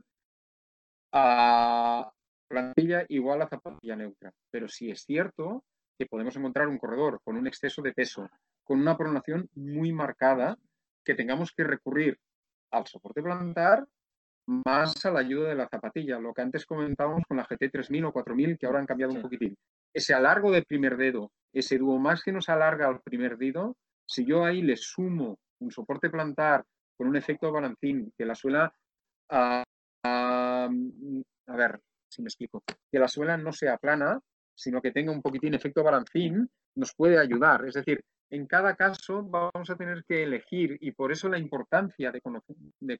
a plantilla igual a zapatilla neutra. Pero sí es cierto que podemos encontrar un corredor con un exceso de peso, con una pronación muy marcada, que tengamos que recurrir al soporte plantar más a la ayuda de la zapatilla, lo que antes comentábamos con la GT 3000 o 4000, que ahora han cambiado un poquitín. Ese alargo del primer dedo, ese dúo más que nos alarga al primer dedo, si yo ahí le sumo un soporte plantar con un efecto balancín, que la suela, ah, ah, a ver si me explico, que la suela no sea plana, sino que tenga un poquitín efecto balancín, nos puede ayudar. Es decir, en cada caso vamos a tener que elegir y por eso la importancia de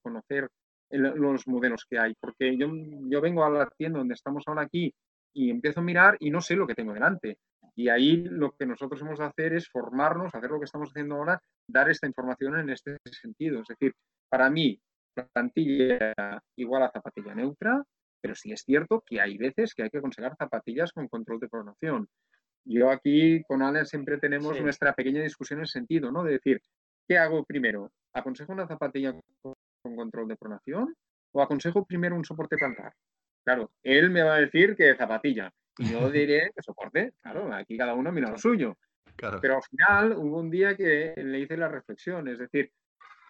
conocer, los modelos que hay, porque yo, yo vengo a la tienda donde estamos ahora aquí y empiezo a mirar y no sé lo que tengo delante. Y ahí lo que nosotros hemos de hacer es formarnos, hacer lo que estamos haciendo ahora, dar esta información en este sentido. Es decir, para mí, plantilla igual a zapatilla neutra, pero sí es cierto que hay veces que hay que aconsejar zapatillas con control de pronación. Yo aquí con Alan siempre tenemos Sí. nuestra pequeña discusión en ese sentido, ¿no? De decir, ¿qué hago primero? ¿Aconsejo una zapatilla con con control de pronación o aconsejo primero un soporte plantar? Claro, él me va a decir que zapatilla y yo <laughs> diré que soporte. Claro, aquí cada uno mira lo suyo. Claro. Pero al final hubo un día que le hice la reflexión, es decir,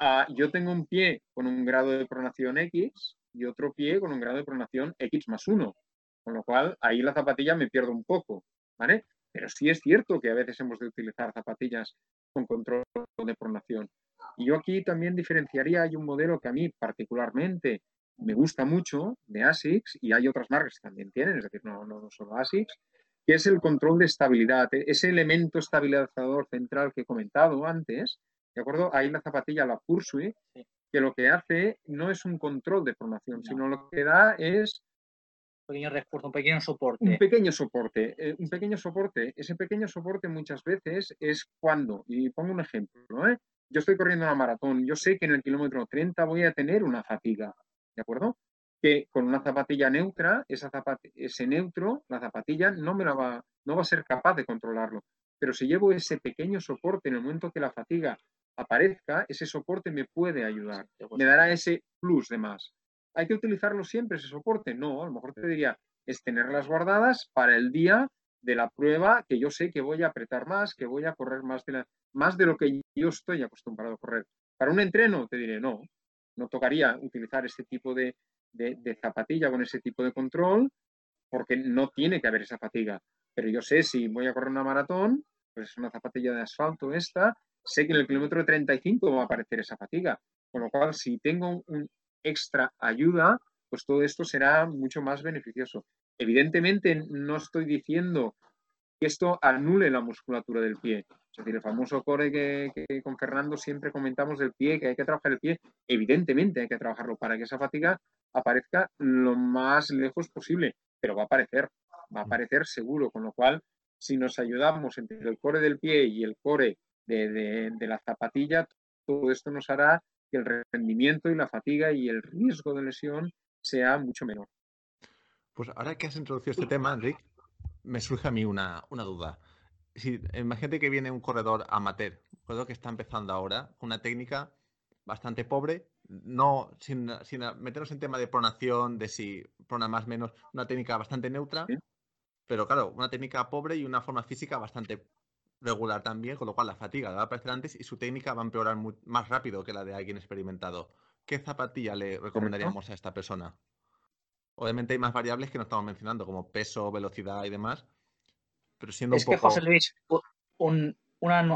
ah, yo tengo un pie con un grado de pronación X y otro pie con un grado de pronación X más 1, con lo cual ahí la zapatilla me pierdo un poco, ¿vale? Pero sí es cierto que a veces hemos de utilizar zapatillas con control de pronación. Y yo aquí también diferenciaría, hay un modelo que a mí particularmente me gusta mucho de ASICS y hay otras marcas que también tienen, es decir, no, no solo ASICS, que es el control de estabilidad, e- ese elemento estabilizador central que he comentado antes, ¿de acuerdo? Ahí la zapatilla, la Pursuit, que lo que hace no es un control de pronación, No. sino lo que da es Un pequeño refuerzo, un pequeño un soporte. pequeño soporte, eh, un pequeño soporte. Ese pequeño soporte muchas veces es cuando, y pongo un ejemplo, ¿eh? yo estoy corriendo una maratón, yo sé que en el kilómetro 30 voy a tener una fatiga, ¿de acuerdo? Que con una zapatilla neutra, esa zapati- ese neutro, la zapatilla no me la va, no va a ser capaz de controlarlo. Pero si llevo ese pequeño soporte en el momento que la fatiga aparezca, ese soporte me puede ayudar, me dará ese plus de más. ¿Hay que utilizarlo siempre ese soporte? No, a lo mejor te diría, es tenerlas guardadas para el día de la prueba que yo sé que voy a apretar más, que voy a correr más de, la- más de lo que yo estoy acostumbrado a correr. Para un entreno te diré, no, no tocaría utilizar este tipo de, de- zapatilla con ese tipo de control porque no tiene que haber esa fatiga. Pero yo sé si voy a correr una maratón, pues es una zapatilla de asfalto esta, sé que en el kilómetro 35 va a aparecer esa fatiga. Con lo cual, si tengo un extra ayuda, pues todo esto será mucho más beneficioso. Evidentemente, no estoy diciendo que esto anule la musculatura del pie. Es decir, el famoso core que, que con Fernando siempre comentamos del pie, que hay que trabajar el pie, evidentemente hay que trabajarlo para que esa fatiga aparezca lo más lejos posible, pero va a aparecer, va a aparecer seguro, con lo cual, si nos ayudamos entre el core del pie y el core de, de- de la zapatilla, todo esto nos hará que el rendimiento y la fatiga y el riesgo de lesión sea mucho menor. Pues ahora que has introducido este tema, Enric, me surge a mí una, una duda. Si, imagínate que viene un corredor amateur, un corredor que está empezando ahora, con una técnica bastante pobre, no sin, sin meternos en tema de pronación, de si prona más o menos, una técnica bastante neutra, Sí. Pero claro, una técnica pobre y una forma física bastante regular también, con lo cual la fatiga va a aparecer antes y su técnica va a empeorar más rápido que la de alguien experimentado. ¿Qué zapatilla le recomendaríamos a esta persona? Obviamente hay más variables que no estamos mencionando, como peso, velocidad y demás. Pero siendo es un que, José Luis, una,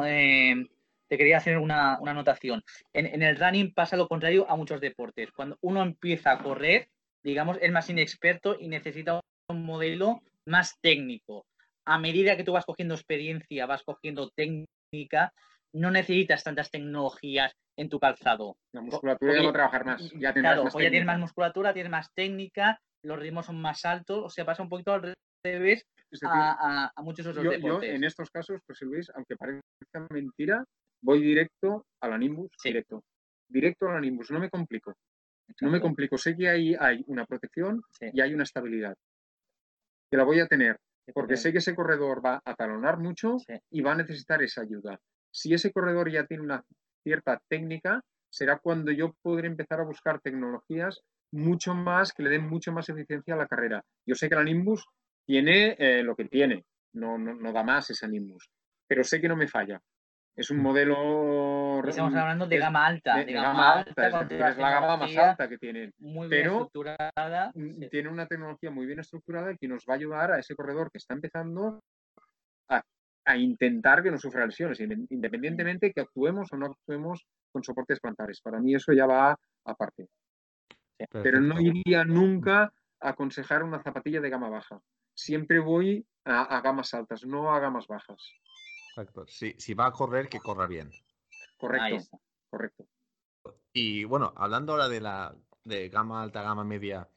eh, te quería hacer una, anotación. En, el running pasa lo contrario a muchos deportes. Cuando uno empieza a correr, digamos, es más inexperto y necesita un modelo más técnico. A medida que tú vas cogiendo experiencia, vas cogiendo técnica, no necesitas tantas tecnologías en tu calzado. La musculatura ya va a trabajar más. Ya claro, más ya tienes más musculatura, tienes más técnica, los ritmos son más altos, o sea, pasa un poquito al revés a, muchos otros deportes. Yo, en estos casos, José Luis, aunque parezca mentira, voy directo a la Nimbus, directo. Directo a la Nimbus, no me complico. No me complico. Sé que ahí hay una protección y hay una estabilidad. Que la voy a tener, porque sé que ese corredor va a talonar mucho y va a necesitar esa ayuda. Si ese corredor ya tiene una cierta técnica, será cuando yo podré empezar a buscar tecnologías mucho más, que le den mucho más eficiencia a la carrera. Yo sé que la Nimbus tiene eh, lo que tiene, no, no, da más esa Nimbus, pero sé que no me falla. Es un mm. modelo. Estamos hablando de gama alta. De, gama, alta, es, la gama más alta que tienen. Muy bien estructurada. Tiene una tecnología muy bien estructurada que nos va a ayudar a ese corredor que está empezando a, intentar que no sufra lesiones, independientemente que actuemos o no actuemos con soportes plantares. Para mí eso ya va aparte. Pero no iría nunca a aconsejar una zapatilla de gama baja. Siempre voy a, gamas altas, no a gamas bajas. Exacto. Si, va a correr, que corra bien. Correcto. Correcto. Y bueno, hablando ahora de la de gama alta, gama media,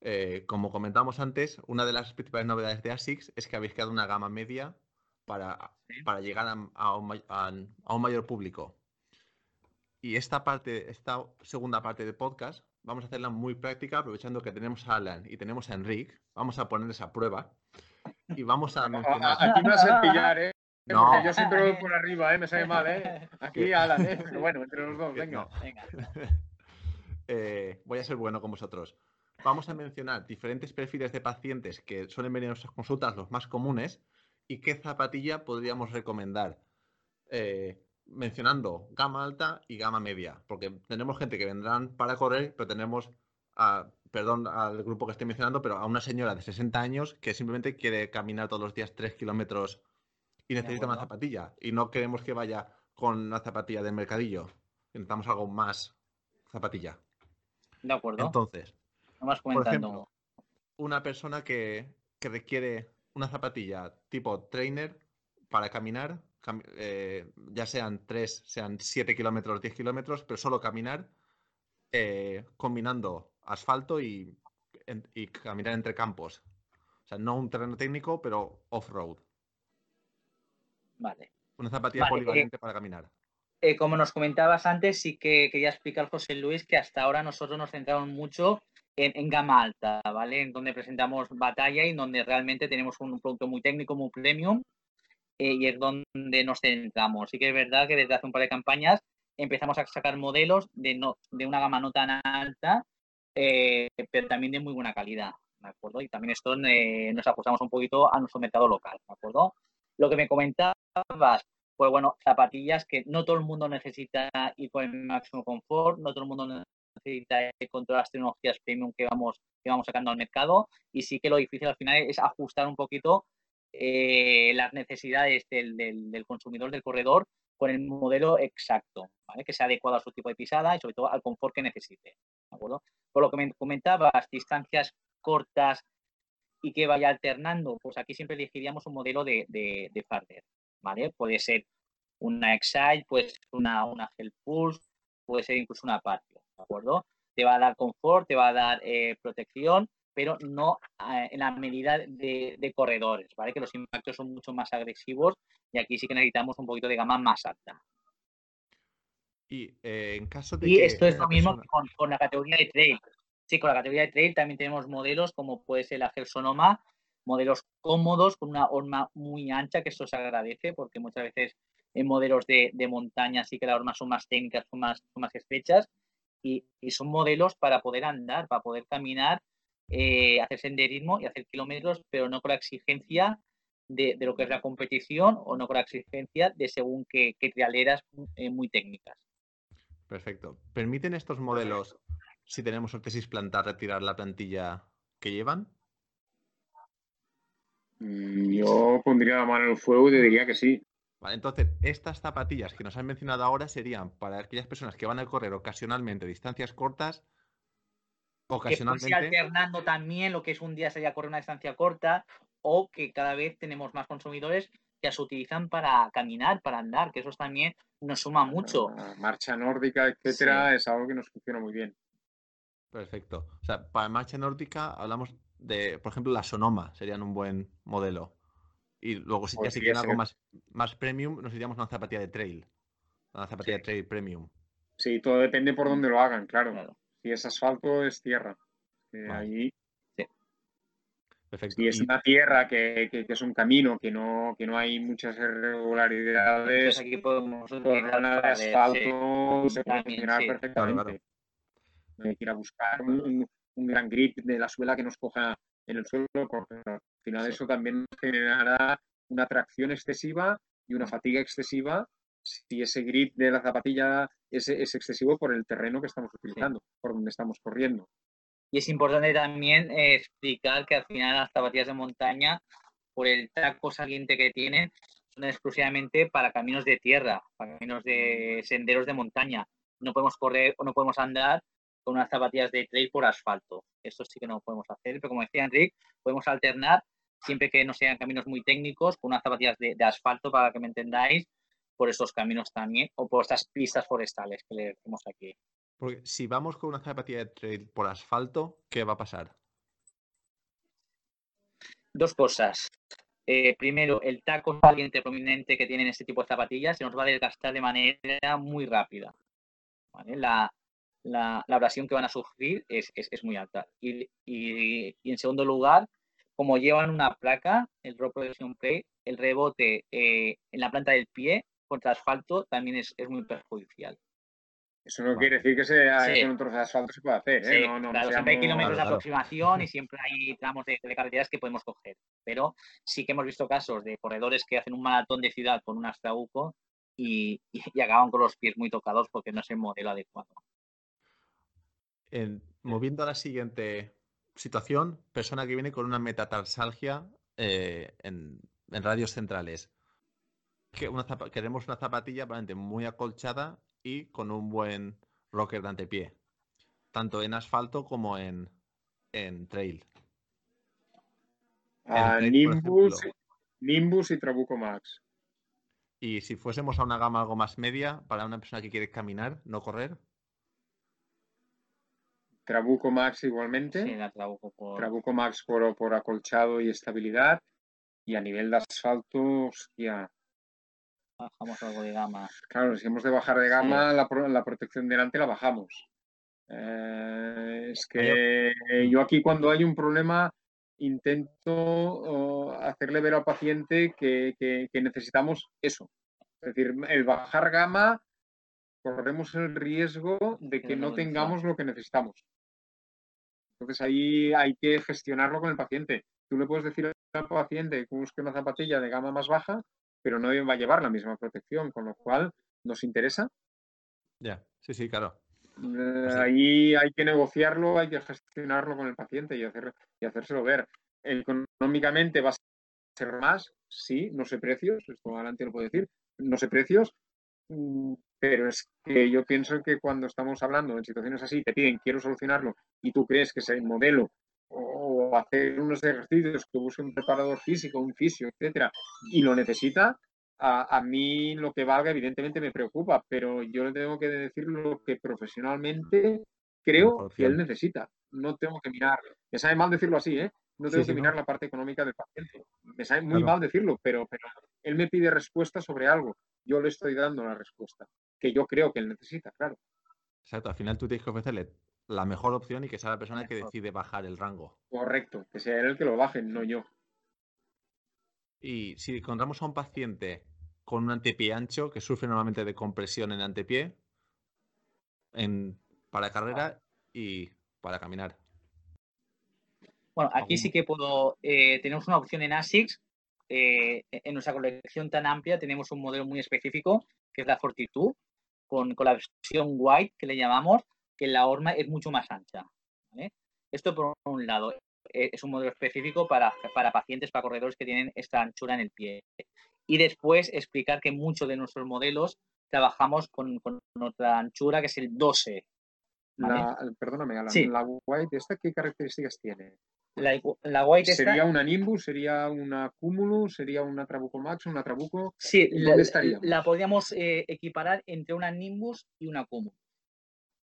eh, como comentamos antes, una de las principales novedades de ASICS es que habéis creado una gama media para, para llegar a, un, a, un, mayor público. Y esta parte, esta segunda parte del podcast vamos a hacerla muy práctica, aprovechando que tenemos a Alan y tenemos a Enrique. Vamos a ponerles a prueba y vamos a mencionar. Aquí me vas a pillar, ¿eh? No. Porque yo siempre voy por arriba, ¿eh? Me sale mal, ¿eh? Aquí Alan, ¿eh? <laughs> Pero bueno, entre los dos, venga. venga. <laughs> Eh, voy a ser bueno con vosotros. Vamos a mencionar diferentes perfiles de pacientes que suelen venir a nuestras consultas, los más comunes, y qué zapatilla podríamos recomendar. Eh, mencionando gama alta y gama media, porque tenemos gente que vendrán para correr, pero tenemos, a, perdón al grupo que estoy mencionando, pero a una señora de 60 años que simplemente quiere caminar todos los días 3 kilómetros y necesita una zapatilla. Y no queremos que vaya con una zapatilla de mercadillo. Necesitamos algo más zapatilla. De acuerdo. Entonces, por ejemplo, una persona que, que requiere una zapatilla tipo trainer para caminar eh, ya sean 3, sean 7 kilómetros, 10 kilómetros, pero solo caminar eh, combinando asfalto y, caminar entre campos. O sea, no un terreno técnico, pero off-road. Vale. Una zapatilla eh, polivalente para caminar. Como nos comentabas antes, sí que quería explicar, José Luis, que hasta ahora nosotros nos centramos mucho en, en, gama alta, ¿vale? En donde presentamos batalla y donde realmente tenemos un producto muy técnico, muy premium eh, y es donde nos centramos. Sí que es verdad que desde hace un par de campañas empezamos a sacar modelos de, no, de una gama no tan alta, eh, pero también de muy buena calidad, ¿de acuerdo? Y también esto eh, nos ajustamos un poquito a nuestro mercado local, ¿de acuerdo? Lo que me comentabas, pues bueno, zapatillas que no todo el mundo necesita ir por el máximo confort, no todo el mundo necesita ir con todas las tecnologías premium que vamos, sacando al mercado. Y sí que lo difícil al final es ajustar un poquito eh, las necesidades del, consumidor, del corredor, con el modelo exacto, que sea adecuado a su tipo de pisada y sobre todo al confort que necesite. Por lo que me comentabas, distancias cortas y que vaya alternando, pues aquí siempre elegiríamos un modelo de, de, ¿vale? Puede ser una Excite, puede ser una, una Gel Pulse, puede ser incluso una Patio, ¿de acuerdo? Te va a dar confort, te va a dar eh, protección pero no eh, en la medida de, corredores, ¿vale? Que los impactos son mucho más agresivos y aquí sí que necesitamos un poquito de gama más alta. Y eh, en caso de y esto es lo mismo con, la categoría de trail. Sí, con la categoría de trail también tenemos modelos como puede ser la Gersonoma, modelos cómodos con una horma muy ancha, que eso se agradece porque muchas veces en modelos de, montaña sí que las hormas son más técnicas, son más, son más estrechas y, y son modelos para poder andar, para poder caminar eh, hacer senderismo y hacer kilómetros, pero no con la exigencia de, lo que es la competición o no con la exigencia de según qué, trialeras eh, muy técnicas. Perfecto. ¿Permiten estos modelos, si tenemos ortesis plantar, retirar la plantilla que llevan? Mm, yo pondría la mano en el fuego y te diría que sí. Vale, entonces, estas zapatillas que nos han mencionado ahora serían para aquellas personas que van a correr ocasionalmente distancias cortas, ocasionalmente. Que alternando también lo que es un día sería correr una distancia corta, o que cada vez tenemos más consumidores que las utilizan para caminar, para andar, que eso también nos suma mucho. marcha nórdica, etcétera, es algo que nos funciona muy bien. Perfecto. O sea, para marcha nórdica hablamos de, por ejemplo, la Sonoma serían un buen modelo. Y luego, si ya si quieren algo más, más premium, nos iríamos a una zapatilla de trail. Una zapatilla de trail premium. Sí, todo depende por dónde lo hagan, claro. Si es asfalto, es tierra. Ahí. Perfecto. Si es una tierra que, que, es un camino, que no, que no hay muchas irregularidades, pues aquí podemos una de asfalto se puede funcionar perfectamente. No hay que ir a buscar un, un gran grip de la suela que nos coja en el suelo, porque al final eso también generará una tracción excesiva y una fatiga excesiva si ese grip de la zapatilla es, es excesivo por el terreno que estamos utilizando, por donde estamos corriendo. Y es importante también eh, explicar que al final las zapatillas de montaña, por el taco saliente que tienen, son exclusivamente para caminos de tierra, para caminos de senderos de montaña. No podemos correr o no podemos andar con unas zapatillas de trail por asfalto. Esto sí que no podemos hacer, pero como decía Enrique, podemos alternar siempre que no sean caminos muy técnicos con unas zapatillas de, asfalto, para que me entendáis, por estos caminos también, o por estas pistas forestales que le decimos aquí. Porque si vamos con una zapatilla de trail por asfalto, ¿qué va a pasar? Dos cosas. Eh, primero, el taco saliente prominente que tienen este tipo de zapatillas se nos va a desgastar de manera muy rápida. La, la, la abrasión que van a sufrir es, muy alta. Y, en segundo lugar, como llevan una placa, el Road Protection Plate, el rebote eh, en la planta del pie contra asfalto también es, muy perjudicial. Eso no quiere decir que, sea, en un trozo de asfalto se pueda hacer. ¿eh? siempre hay kilómetros de aproximación y siempre hay tramos de, carreteras que podemos coger. Pero sí que hemos visto casos de corredores que hacen un maratón de ciudad con un astrauco y, y, acaban con los pies muy tocados porque no es el modelo adecuado moviendo a la siguiente situación, persona que viene con una metatarsalgia eh, en, radios centrales. Que queremos una zapatilla muy acolchada y con un buen rocker de antepié, tanto en asfalto como en, trail. Ah, Nimbus, Nimbus y Trabuco Max. Y si fuésemos a una gama algo más media, para una persona que quiere caminar, no correr. Trabuco Max igualmente. Sí, la Trabuco, por... Trabuco Max por, por, acolchado y estabilidad. Y a nivel de asfalto, hostia. Bajamos algo de gama. Claro, si hemos de bajar de gama, la, la, protección delante la bajamos. Eh, es que yo aquí cuando hay un problema intento hacerle ver al paciente que, que necesitamos eso. Es decir, el bajar gama corremos el riesgo de que no tengamos lo que necesitamos. Entonces ahí hay que gestionarlo con el paciente. Tú le puedes decir al paciente que busque una zapatilla de gama más baja, pero no va a llevar la misma protección, con lo cual nos interesa. Ya, sí, sí, claro. Eh, ahí hay que negociarlo, hay que gestionarlo con el paciente y, hacer, y hacérselo ver. Económicamente va a ser más, sí, no sé precios, esto adelante lo puedo decir, no sé precios, pero es que yo pienso que cuando estamos hablando en situaciones así, te piden quiero solucionarlo y tú crees que es el modelo o hacer unos ejercicios que busque un preparador físico, un fisio, etcétera, y lo necesita, a, mí lo que valga evidentemente me preocupa, pero yo le tengo que decir lo que profesionalmente creo que él necesita. No tengo que mirar, me sabe mal decirlo así, ¿eh? No tengo que mirar la parte económica del paciente. Me sabe muy mal decirlo, pero, pero él me pide respuesta sobre algo. Yo le estoy dando la respuesta que yo creo que él necesita, claro. Exacto, al final tú tienes que ofrecerle la mejor opción y que sea la persona que decide bajar el rango. Correcto, que sea él el que lo baje, no yo. Y si encontramos a un paciente con un antepié ancho que sufre normalmente de compresión en antepié en, para carrera y para caminar. Bueno, aquí sí que puedo. Eh, tenemos una opción en ASICS. Eh, en nuestra colección tan amplia tenemos un modelo muy específico, que es la Fortitude, con, con la versión white que le llamamos, que la horma es mucho más ancha. Esto por un lado eh, es un modelo específico para, para pacientes, para corredores que tienen esta anchura en el pie. Y después explicar que muchos de nuestros modelos trabajamos con, con otra anchura que es el 12. perdóname, la White, ¿esta qué características tiene? La, la White ¿Sería una Nimbus? ¿Sería una Cumulus? ¿Sería una Trabuco Max? ¿Una Trabuco? Sí, ¿dónde estaría? La podríamos eh, equiparar entre una Nimbus y una Cumulus.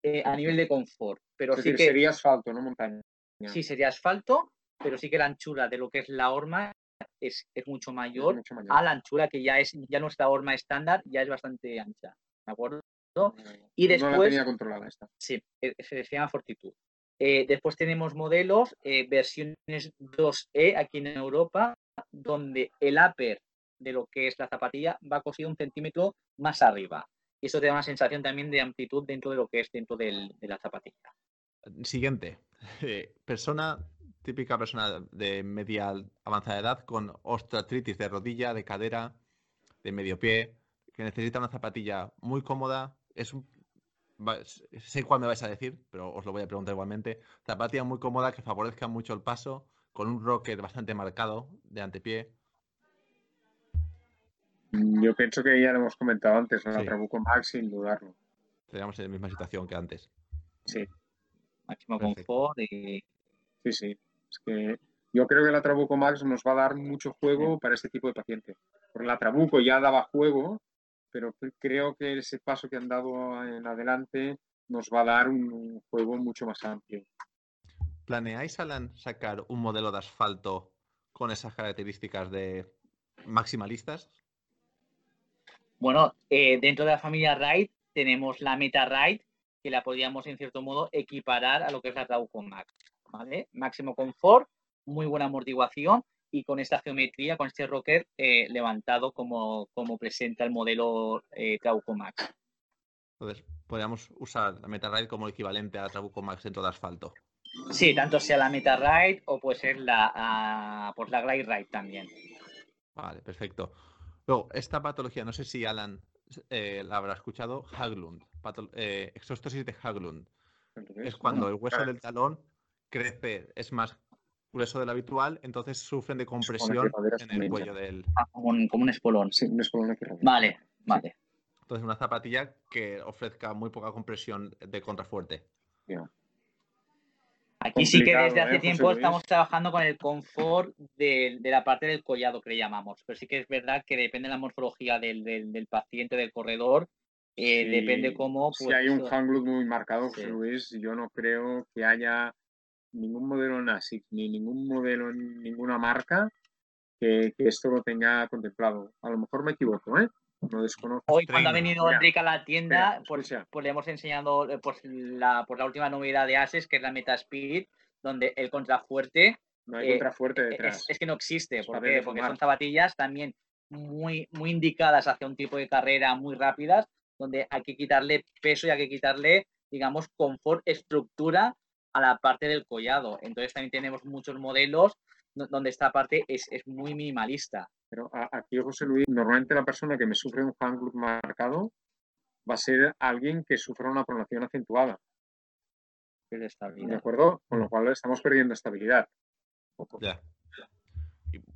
Eh, a nivel de confort. Pero sí que sería asfalto, no montaña. Sí, sería asfalto, pero sí que la anchura de lo que es la horma es, mucho, mayor a la anchura que ya es ya nuestra horma estándar, ya es bastante ancha. ¿De acuerdo? y después. No la tenía controlada esta. Sí, eh, se llama Fortitud. Eh, después tenemos modelos, versiones 2E aquí en Europa, donde el upper de lo que es la zapatilla va cosido un centímetro más arriba. Y eso te da una sensación también de amplitud dentro de lo que es dentro de la zapatilla. Siguiente, <laughs> persona, típica persona de media avanzada edad con osteoartritis de rodilla, de cadera, de medio pie, que necesita una zapatilla muy cómoda, es un, sé cuál me vais a decir, pero os lo voy a preguntar igualmente. Zapatilla muy cómoda que favorezca mucho el paso, con un rocker bastante marcado de antepié, yo pienso que ya lo hemos comentado antes, la Trabuco Max sin dudarlo. Estaríamos en la misma situación que antes. Sí. Máximo confort y... Sí, sí. Es que yo creo que la Trabuco Max nos va a dar mucho juego para este tipo de paciente. Porque la Trabuco ya daba juego, pero creo que ese paso que han dado en adelante nos va a dar un juego mucho más amplio. ¿Planeáis, Alan, sacar un modelo de asfalto con esas características de maximalistas? Bueno, eh, dentro de la familia Ride tenemos la Meta Ride, que la podríamos en cierto modo equiparar a lo que es la Trauco Max. ¿vale? Máximo confort, muy buena amortiguación y con esta geometría, con este rocker eh, levantado como, como, presenta el modelo eh, Trauco Max. Entonces, podríamos usar la Meta Ride como equivalente a la Trauco Max dentro de asfalto. Sí, tanto sea la Meta Ride o puede ser la, uh, pues la Glide Ride también. Vale, perfecto. Luego, esta patología, no sé si Alan eh, la habrá escuchado, Haglund, eh, exostosis de Haglund. Es cuando el hueso del talón crece, es más grueso del habitual, entonces sufren de compresión en el cuello del... Ah, como, un, espolón. Sí, un espolón Vale, vale. Entonces, una zapatilla que ofrezca muy poca compresión de contrafuerte. Aquí sí que desde hace ¿eh, tiempo estamos trabajando con el confort de, la parte del collado que le llamamos, pero sí que es verdad que depende de la morfología del, paciente, del corredor, eh, depende cómo... si hay un hanglut muy marcado, José Luis, yo no creo que haya ningún modelo en ASIC ni ningún modelo en ninguna marca que, que esto lo tenga contemplado. A lo mejor me equivoco, ¿eh? Hoy cuando ha venido Enrique a la tienda, pues, pues, le hemos enseñado eh, pues, la, pues, la última novedad de Ases, que es la Metaspeed, donde el contrafuerte... No hay contrafuerte eh, detrás. Es, que no existe. ¿Por qué? Porque son zapatillas también muy, muy indicadas hacia un tipo de carrera muy rápidas, donde hay que quitarle peso y hay que quitarle, digamos, confort, estructura a la parte del collado. Entonces también tenemos muchos modelos donde esta parte es, es muy minimalista. Pero aquí, José Luis, normalmente la persona que me sufre un hand marcado va a ser alguien que sufra una pronación acentuada. ¿De acuerdo? Con lo cual estamos perdiendo estabilidad. Ya.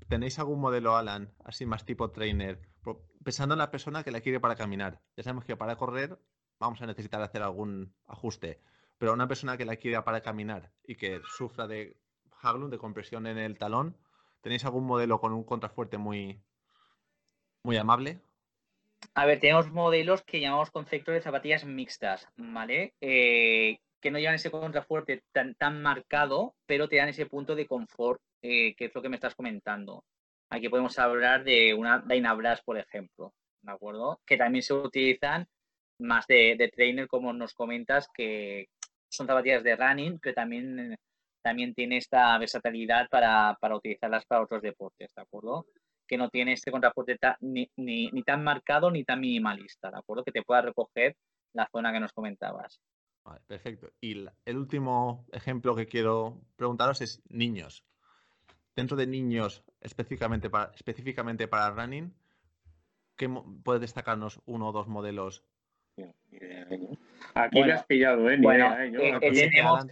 ¿Tenéis algún modelo, Alan, así más tipo trainer? Pensando en la persona que la quiere para caminar. Ya sabemos que para correr vamos a necesitar hacer algún ajuste. Pero una persona que la quiere para caminar y que sufra de Haglund, de compresión en el talón, ¿Tenéis algún modelo con un contrafuerte muy, muy amable? A ver, tenemos modelos que llamamos concepto de zapatillas mixtas, ¿vale? Eh, que no llevan ese contrafuerte tan, tan marcado, pero te dan ese punto de confort, eh, que es lo que me estás comentando. Aquí podemos hablar de una Dynabrass, por ejemplo, ¿de acuerdo? Que también se utilizan más de trainer, como nos comentas, que son zapatillas de running, pero también también tiene esta versatilidad para, utilizarlas para otros deportes, ¿de acuerdo? Que no tiene este contrafuerte ni, tan marcado ni tan minimalista, ¿de acuerdo? Que te pueda recoger la zona que nos comentabas. Vale, perfecto. Y el último ejemplo que quiero preguntaros es niños. Dentro de niños, específicamente para, específicamente para running, ¿qué puedes destacarnos uno o dos modelos? Idea, ¿eh? Aquí Bueno, me has pillado, ¿eh? Ni bueno, idea, ¿eh? Yo eh, eh, tenemos-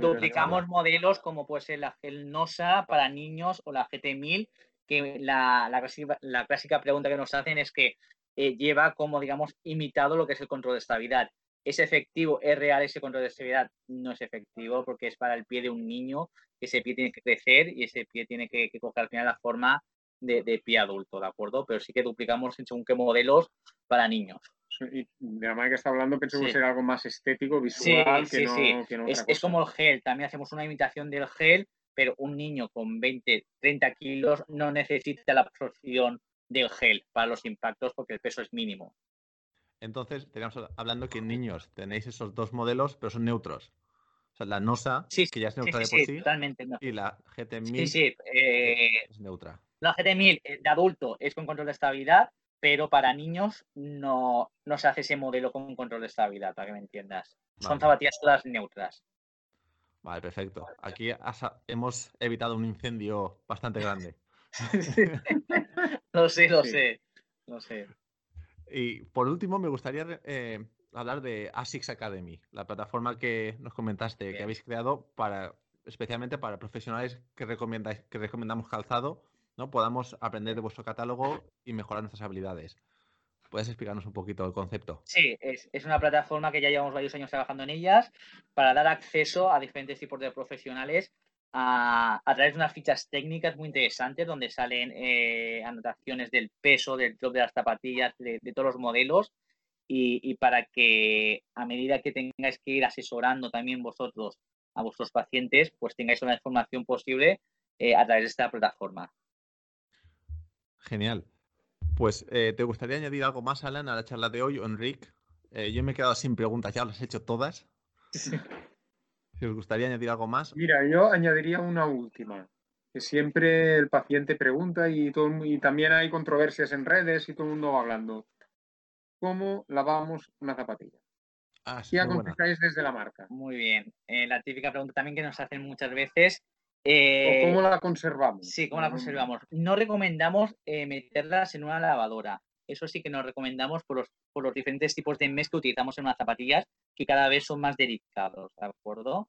duplicamos modelos como puede ser la Gel NOSA para niños o la GT1000, que la, la clásica, la clásica pregunta que nos hacen es que eh, lleva como, digamos, imitado lo que es el control de estabilidad. ¿Es efectivo, es real ese control de estabilidad? No es efectivo porque es para el pie de un niño, ese pie tiene que crecer y ese pie tiene que, que coger al final la forma de, de pie adulto, ¿de acuerdo? Pero sí que duplicamos en según qué modelos para niños. y de la manera que está hablando pensé que Sí. ser algo más estético, visual, Sí, que, sí, no, sí. que no otra Es, como el gel, también hacemos una imitación del gel, pero un niño con 20, 30 kilos no necesita la absorción del gel para los impactos porque el peso es mínimo. Entonces, teníamos hablando que en niños tenéis esos dos modelos, pero son neutros. O sea, la NOSA, Sí, que ya es neutra sí, de por sí, sí, totalmente. no. y la GT1000 Sí, sí. eh, es neutra. la GT1000 eh, de adulto es con control de estabilidad, pero para niños no, no se hace ese modelo con control de estabilidad, para que me entiendas. Son Vale. zapatillas todas neutras. Vale, perfecto. Aquí has- hemos evitado un incendio bastante grande. <laughs> Lo sé, lo Sí. sé. Lo sé. Y por último, me gustaría eh, hablar de ASICS Academy, la plataforma que nos comentaste que habéis creado para, especialmente para profesionales que recomendáis, que recomendamos calzado, ¿no? Podamos aprender de vuestro catálogo y mejorar nuestras habilidades. ¿Puedes explicarnos un poquito el concepto? Sí, es, es una plataforma que ya llevamos varios años trabajando en ellas para dar acceso a diferentes tipos de profesionales a, a través de unas fichas técnicas muy interesantes donde salen eh, anotaciones del peso, del drop de las zapatillas, de, de todos los modelos y, y para que a medida que tengáis que ir asesorando también vosotros a vuestros pacientes, pues tengáis una información posible eh, a través de esta plataforma. Genial. Pues, eh, ¿te gustaría añadir algo más, Alan, a la charla de hoy o Enric? Eh, yo me he quedado sin preguntas, ya las he hecho todas. Si os gustaría añadir algo más, Mira, yo añadiría una última, que siempre el paciente pregunta y, todo, y también hay controversias en redes y todo el mundo va hablando. ¿Cómo lavamos una zapatilla? ah, es ¿Qué aconsejáis desde la marca? Muy bien. Eh, la típica pregunta también que nos hacen muchas veces. ¿O eh, cómo la conservamos? Sí, ¿cómo la conservamos? No recomendamos eh, meterlas en una lavadora. Eso sí que nos recomendamos por los, por los diferentes tipos de mes que utilizamos en unas zapatillas, que cada vez son más delicados, ¿de acuerdo?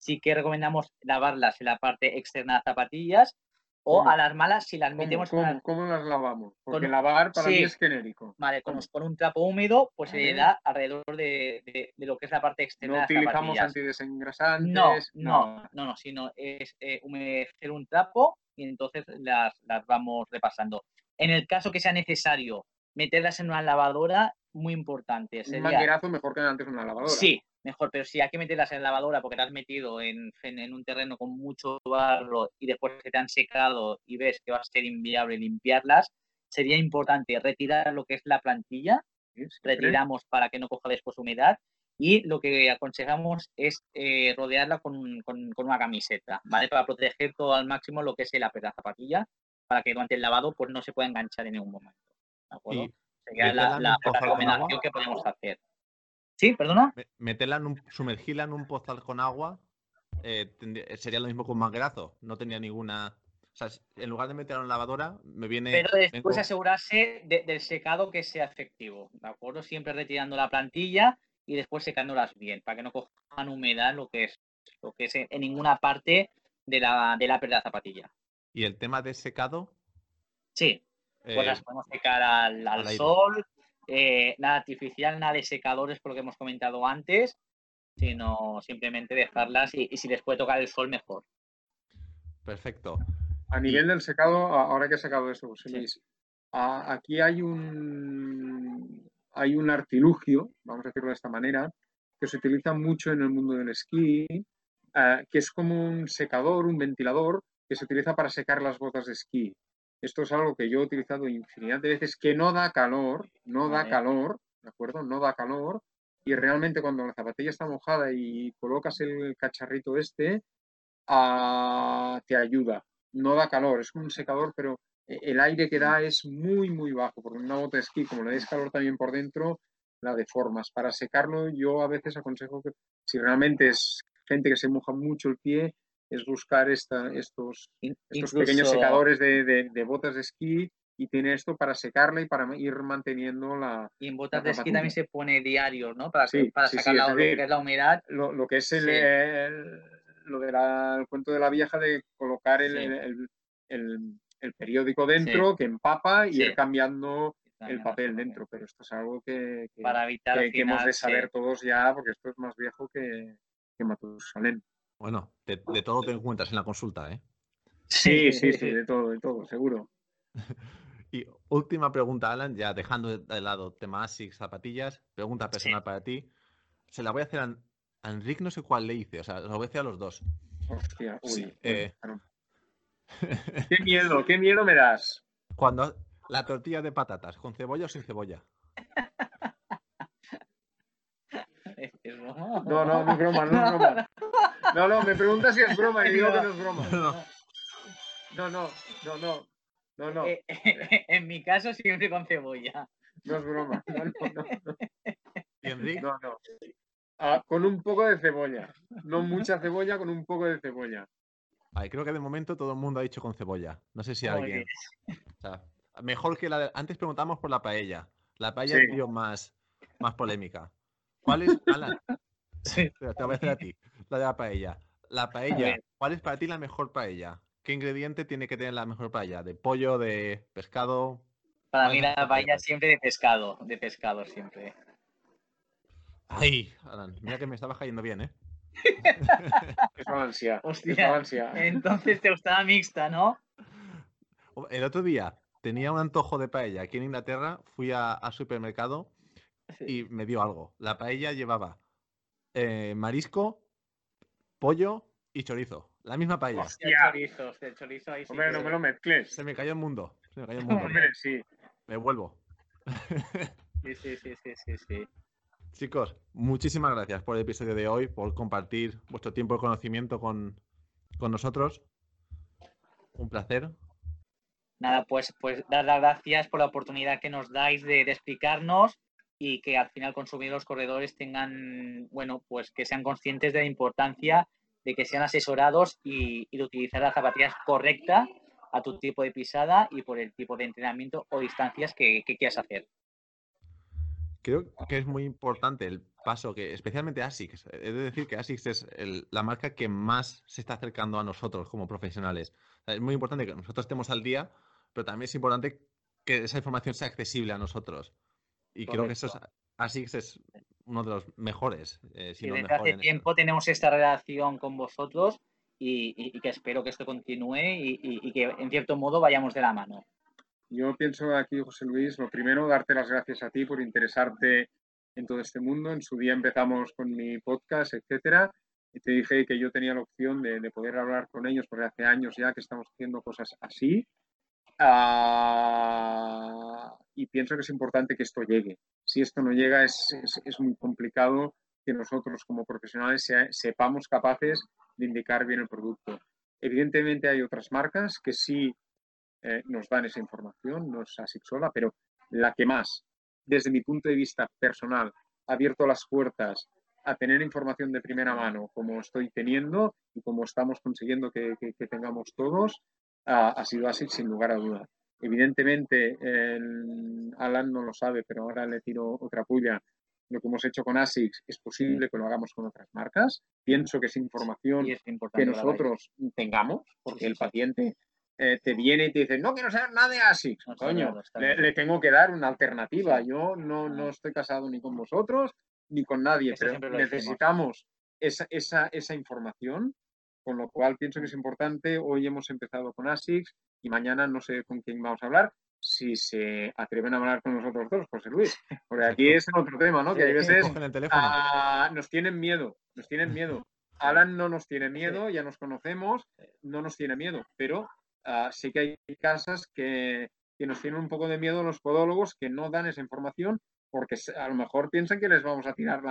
Sí que recomendamos lavarlas en la parte externa de las zapatillas o ¿Cómo? alarmarlas si las ¿Cómo, metemos cómo- una- cómo las lavamos? Porque lavar para mí sí. es genérico. vale, con, ¿Cómo? con un trapo húmedo, pues se le da alrededor de, de- de lo que es la parte externa No de las utilizamos antidesengrasantes. No, no, no, no, sino es eh, humedecer un trapo y entonces las, las vamos repasando. En el caso que sea necesario meterlas en una lavadora, muy importante. Un manguerazo mejor que antes una lavadora. sí, mejor, pero si hay que meterlas en la lavadora porque te has metido en, en- en un terreno con mucho barro y después se te han secado y ves que va a ser inviable limpiarlas, sería importante retirar lo que es la plantilla siempre. retiramos para que no coja después humedad y lo que aconsejamos es eh, rodearla con, con- con una camiseta, ¿vale? Para proteger todo al máximo lo que es el la zapatilla, para que durante el lavado pues no se pueda enganchar en ningún momento, ¿de acuerdo? Sería la, recomendación que podemos hacer. ¿Sí? ¿Perdona? me- meterla en un, sumergirla en un pozal con agua eh, tendría- sería lo mismo un manguerazo. No tenía ninguna. O sea, en lugar de meterla en la lavadora, me viene. Pero después vengo- asegurarse de- del secado que sea efectivo, ¿de acuerdo? Siempre retirando la plantilla y después secándolas bien, para que no cojan humedad lo que es, lo que es en, en ninguna parte de la, de la zapatilla. Y el tema de secado. Sí, pues eh, las podemos secar al, al al aire. Eh, nada artificial, nada de secadores, por lo que hemos comentado antes, sino simplemente dejarlas y, y si les puede tocar el sol, mejor. perfecto. A nivel del secado, ahora que he sacado eso, José Sí. A- aquí hay un, hay un artilugio, vamos a decirlo de esta manera, que se utiliza mucho en el mundo del esquí, eh, que es como un secador, un ventilador, que se utiliza para secar las botas de esquí. Esto es algo que yo he utilizado infinidad de veces, que no da calor, no da calor, ¿de acuerdo? No da calor. Y realmente cuando la zapatilla está mojada y colocas el cacharrito este, ah, te ayuda. No da calor, es un secador, pero eh, el aire que da es muy, muy bajo, porque una bota de esquí, como le des calor también por dentro, la deformas. Para secarlo, yo a veces aconsejo que si realmente es gente que se moja mucho el pie, es buscar esta, estos, estos pequeños secadores de, de, botas de esquí y tiene esto para secarla y para ir manteniendo la. Y en botas de esquí también se pone diario, ¿no? Para, para sacar la, lo que es la humedad. Lo, que es el, lo del cuento de la vieja de colocar el, el periódico dentro que empapa y ir cambiando el papel dentro, pero esto es algo que, Para evitar que, hemos de saber todos ya, porque esto es más viejo que, que Matusalén. Bueno, de, todo te encuentras en la consulta, ¿eh? Sí, sí, sí, de todo, de todo, seguro. <laughs> y última pregunta, Alan, ya dejando de lado tema ASICS, zapatillas, pregunta personal para ti. Se la voy a hacer a, Enrique, no sé cuál le hice, o sea, lo voy a hacer a los dos. Hostia, uy. Eh, <laughs> qué miedo, qué miedo me das. Cuando la tortilla de patatas, ¿con cebolla o sin cebolla? <laughs> No, no, no es broma, no es broma. No, no, me preguntas si es broma y digo que no es broma. <laughs> No, no, no, no. No, no. Eh, <laughs> en mi caso siempre con cebolla. No es broma. No, no, no. <laughs> ¿Y Enrique? No, no. Ah, con un poco de cebolla. No mucha cebolla, con un poco de cebolla. Ay, creo que de momento todo el mundo ha dicho con cebolla. No sé si alguien. O sea, mejor que la de... Antes preguntamos por la paella. La paella es más, más polémica. ¿Cuál es, Alan? Sí. Te voy a hacer a ti. La de la paella. La paella. ¿Cuál es para ti la mejor paella? ¿Qué ingrediente tiene que tener la mejor paella? ¿De pollo, de pescado? Para mí la paella siempre de pescado. De pescado siempre. Ay, Alan, mira que me estaba cayendo bien, ¿eh? es Valencia. <laughs> Hostia. Entonces te gustaba mixta, ¿no? El otro día tenía un antojo de paella aquí en Inglaterra, fui al supermercado y me dio algo. La paella llevaba eh, marisco, pollo y chorizo. La misma paella. Hostia, chorizo, chorizo ahí Hombre, no me lo mezcles. Se me cayó el mundo. Se me cayó el mundo. Hombre, sí. Me vuelvo. sí, sí, sí, sí, sí. Chicos, muchísimas gracias por el episodio de hoy, por compartir vuestro tiempo de conocimiento con, con nosotros. Un placer. Nada, pues, pues dar las gracias por la oportunidad que nos dais de, explicarnos y que al final consumir los corredores tengan, bueno, pues que sean conscientes de la importancia de que sean asesorados y, de utilizar las zapatillas correctas a tu tipo de pisada y por el tipo de entrenamiento o distancias que quieras hacer creo que es muy importante el paso que, especialmente ASICS, he de decir que ASICS es la marca que más se está acercando a nosotros como profesionales. es muy importante que nosotros estemos al día, pero también es importante que esa información sea accesible a nosotros. Y creo que eso es, ASICS es uno de los mejores. Eh, desde hace tiempo tenemos esta relación con vosotros y, que espero que esto continúe y que en cierto modo vayamos de la mano. Yo pienso aquí, José Luis, lo primero, darte las gracias a ti por interesarte en todo este mundo. En su día empezamos con mi podcast, etcétera, y te dije que yo tenía la opción de, poder hablar con ellos, porque hace años ya que estamos haciendo cosas así. Y pienso que es importante que esto llegue. Si esto no llega, es, es, muy complicado que nosotros como profesionales sepamos capaces de indicar bien el producto. Evidentemente hay otras marcas que sí eh, nos dan esa información, no es ASIC sola, pero la que más, desde mi punto de vista personal, ha abierto las puertas a tener información de primera mano, como estoy teniendo y como estamos consiguiendo que, tengamos todos, ha, sido ASIC sin lugar a duda. Evidentemente, Alan no lo sabe, pero ahora le tiro otra puya. Lo que hemos hecho con ASICS es posible que lo hagamos con otras marcas. Pienso que es información que nosotros tengamos, porque el paciente eh, te viene y te dice, no quiero saber nada de ASICS. Coño, le, tengo que dar una alternativa. Yo no, no estoy casado ni con vosotros ni con nadie, pero necesitamos esa, esa, esa, información, con lo cual pienso que es importante. Hoy hemos empezado con ASICS y mañana no sé con quién vamos a hablar. Si se atreven a hablar con nosotros dos, José Luis. Porque aquí es otro tema, ¿no? que hay veces ah, nos tienen miedo, nos tienen miedo. <laughs> Alan no nos tiene miedo, ya nos conocemos, no nos tiene miedo, pero Ah, sí que hay casas que, nos tienen un poco de miedo los podólogos que no dan esa información porque a lo mejor piensan que les vamos a tirar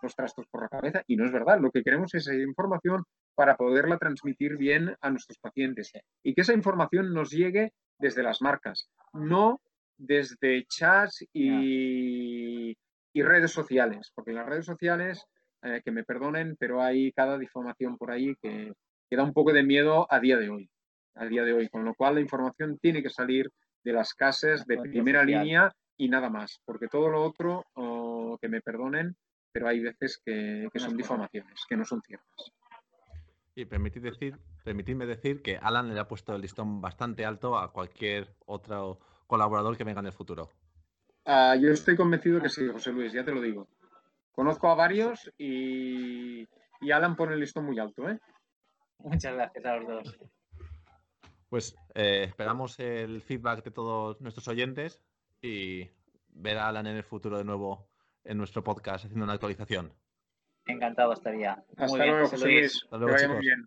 los trastos por la cabeza y no es verdad. Lo que queremos es esa información para poderla transmitir bien a nuestros pacientes y que esa información nos llegue desde las marcas, no desde chats y, y redes sociales, porque en las redes sociales, eh, que me perdonen, pero hay cada difamación por ahí que, que da un poco de miedo a día de hoy, a día de hoy, con lo cual la información tiene que salir de las casas de primera línea y nada más, porque todo lo otro, oh, que me perdonen, pero hay veces que, que son difamaciones, que no son ciertas. Y permitid decir, permitidme decir que Alan le ha puesto el listón bastante alto a cualquier otro colaborador que venga en el futuro. Ah, yo estoy convencido que sí, José Luis, ya te lo digo. Conozco a varios y, y Alan pone el listón muy alto, ¿eh? Muchas gracias a los dos. Pues eh, esperamos el feedback de todos nuestros oyentes y ver a Alan en el futuro de nuevo en nuestro podcast haciendo una actualización. Encantado estaría. Hasta Muy bien, luego, José José Luis. Luis. Hasta Que luego, vaya muy bien.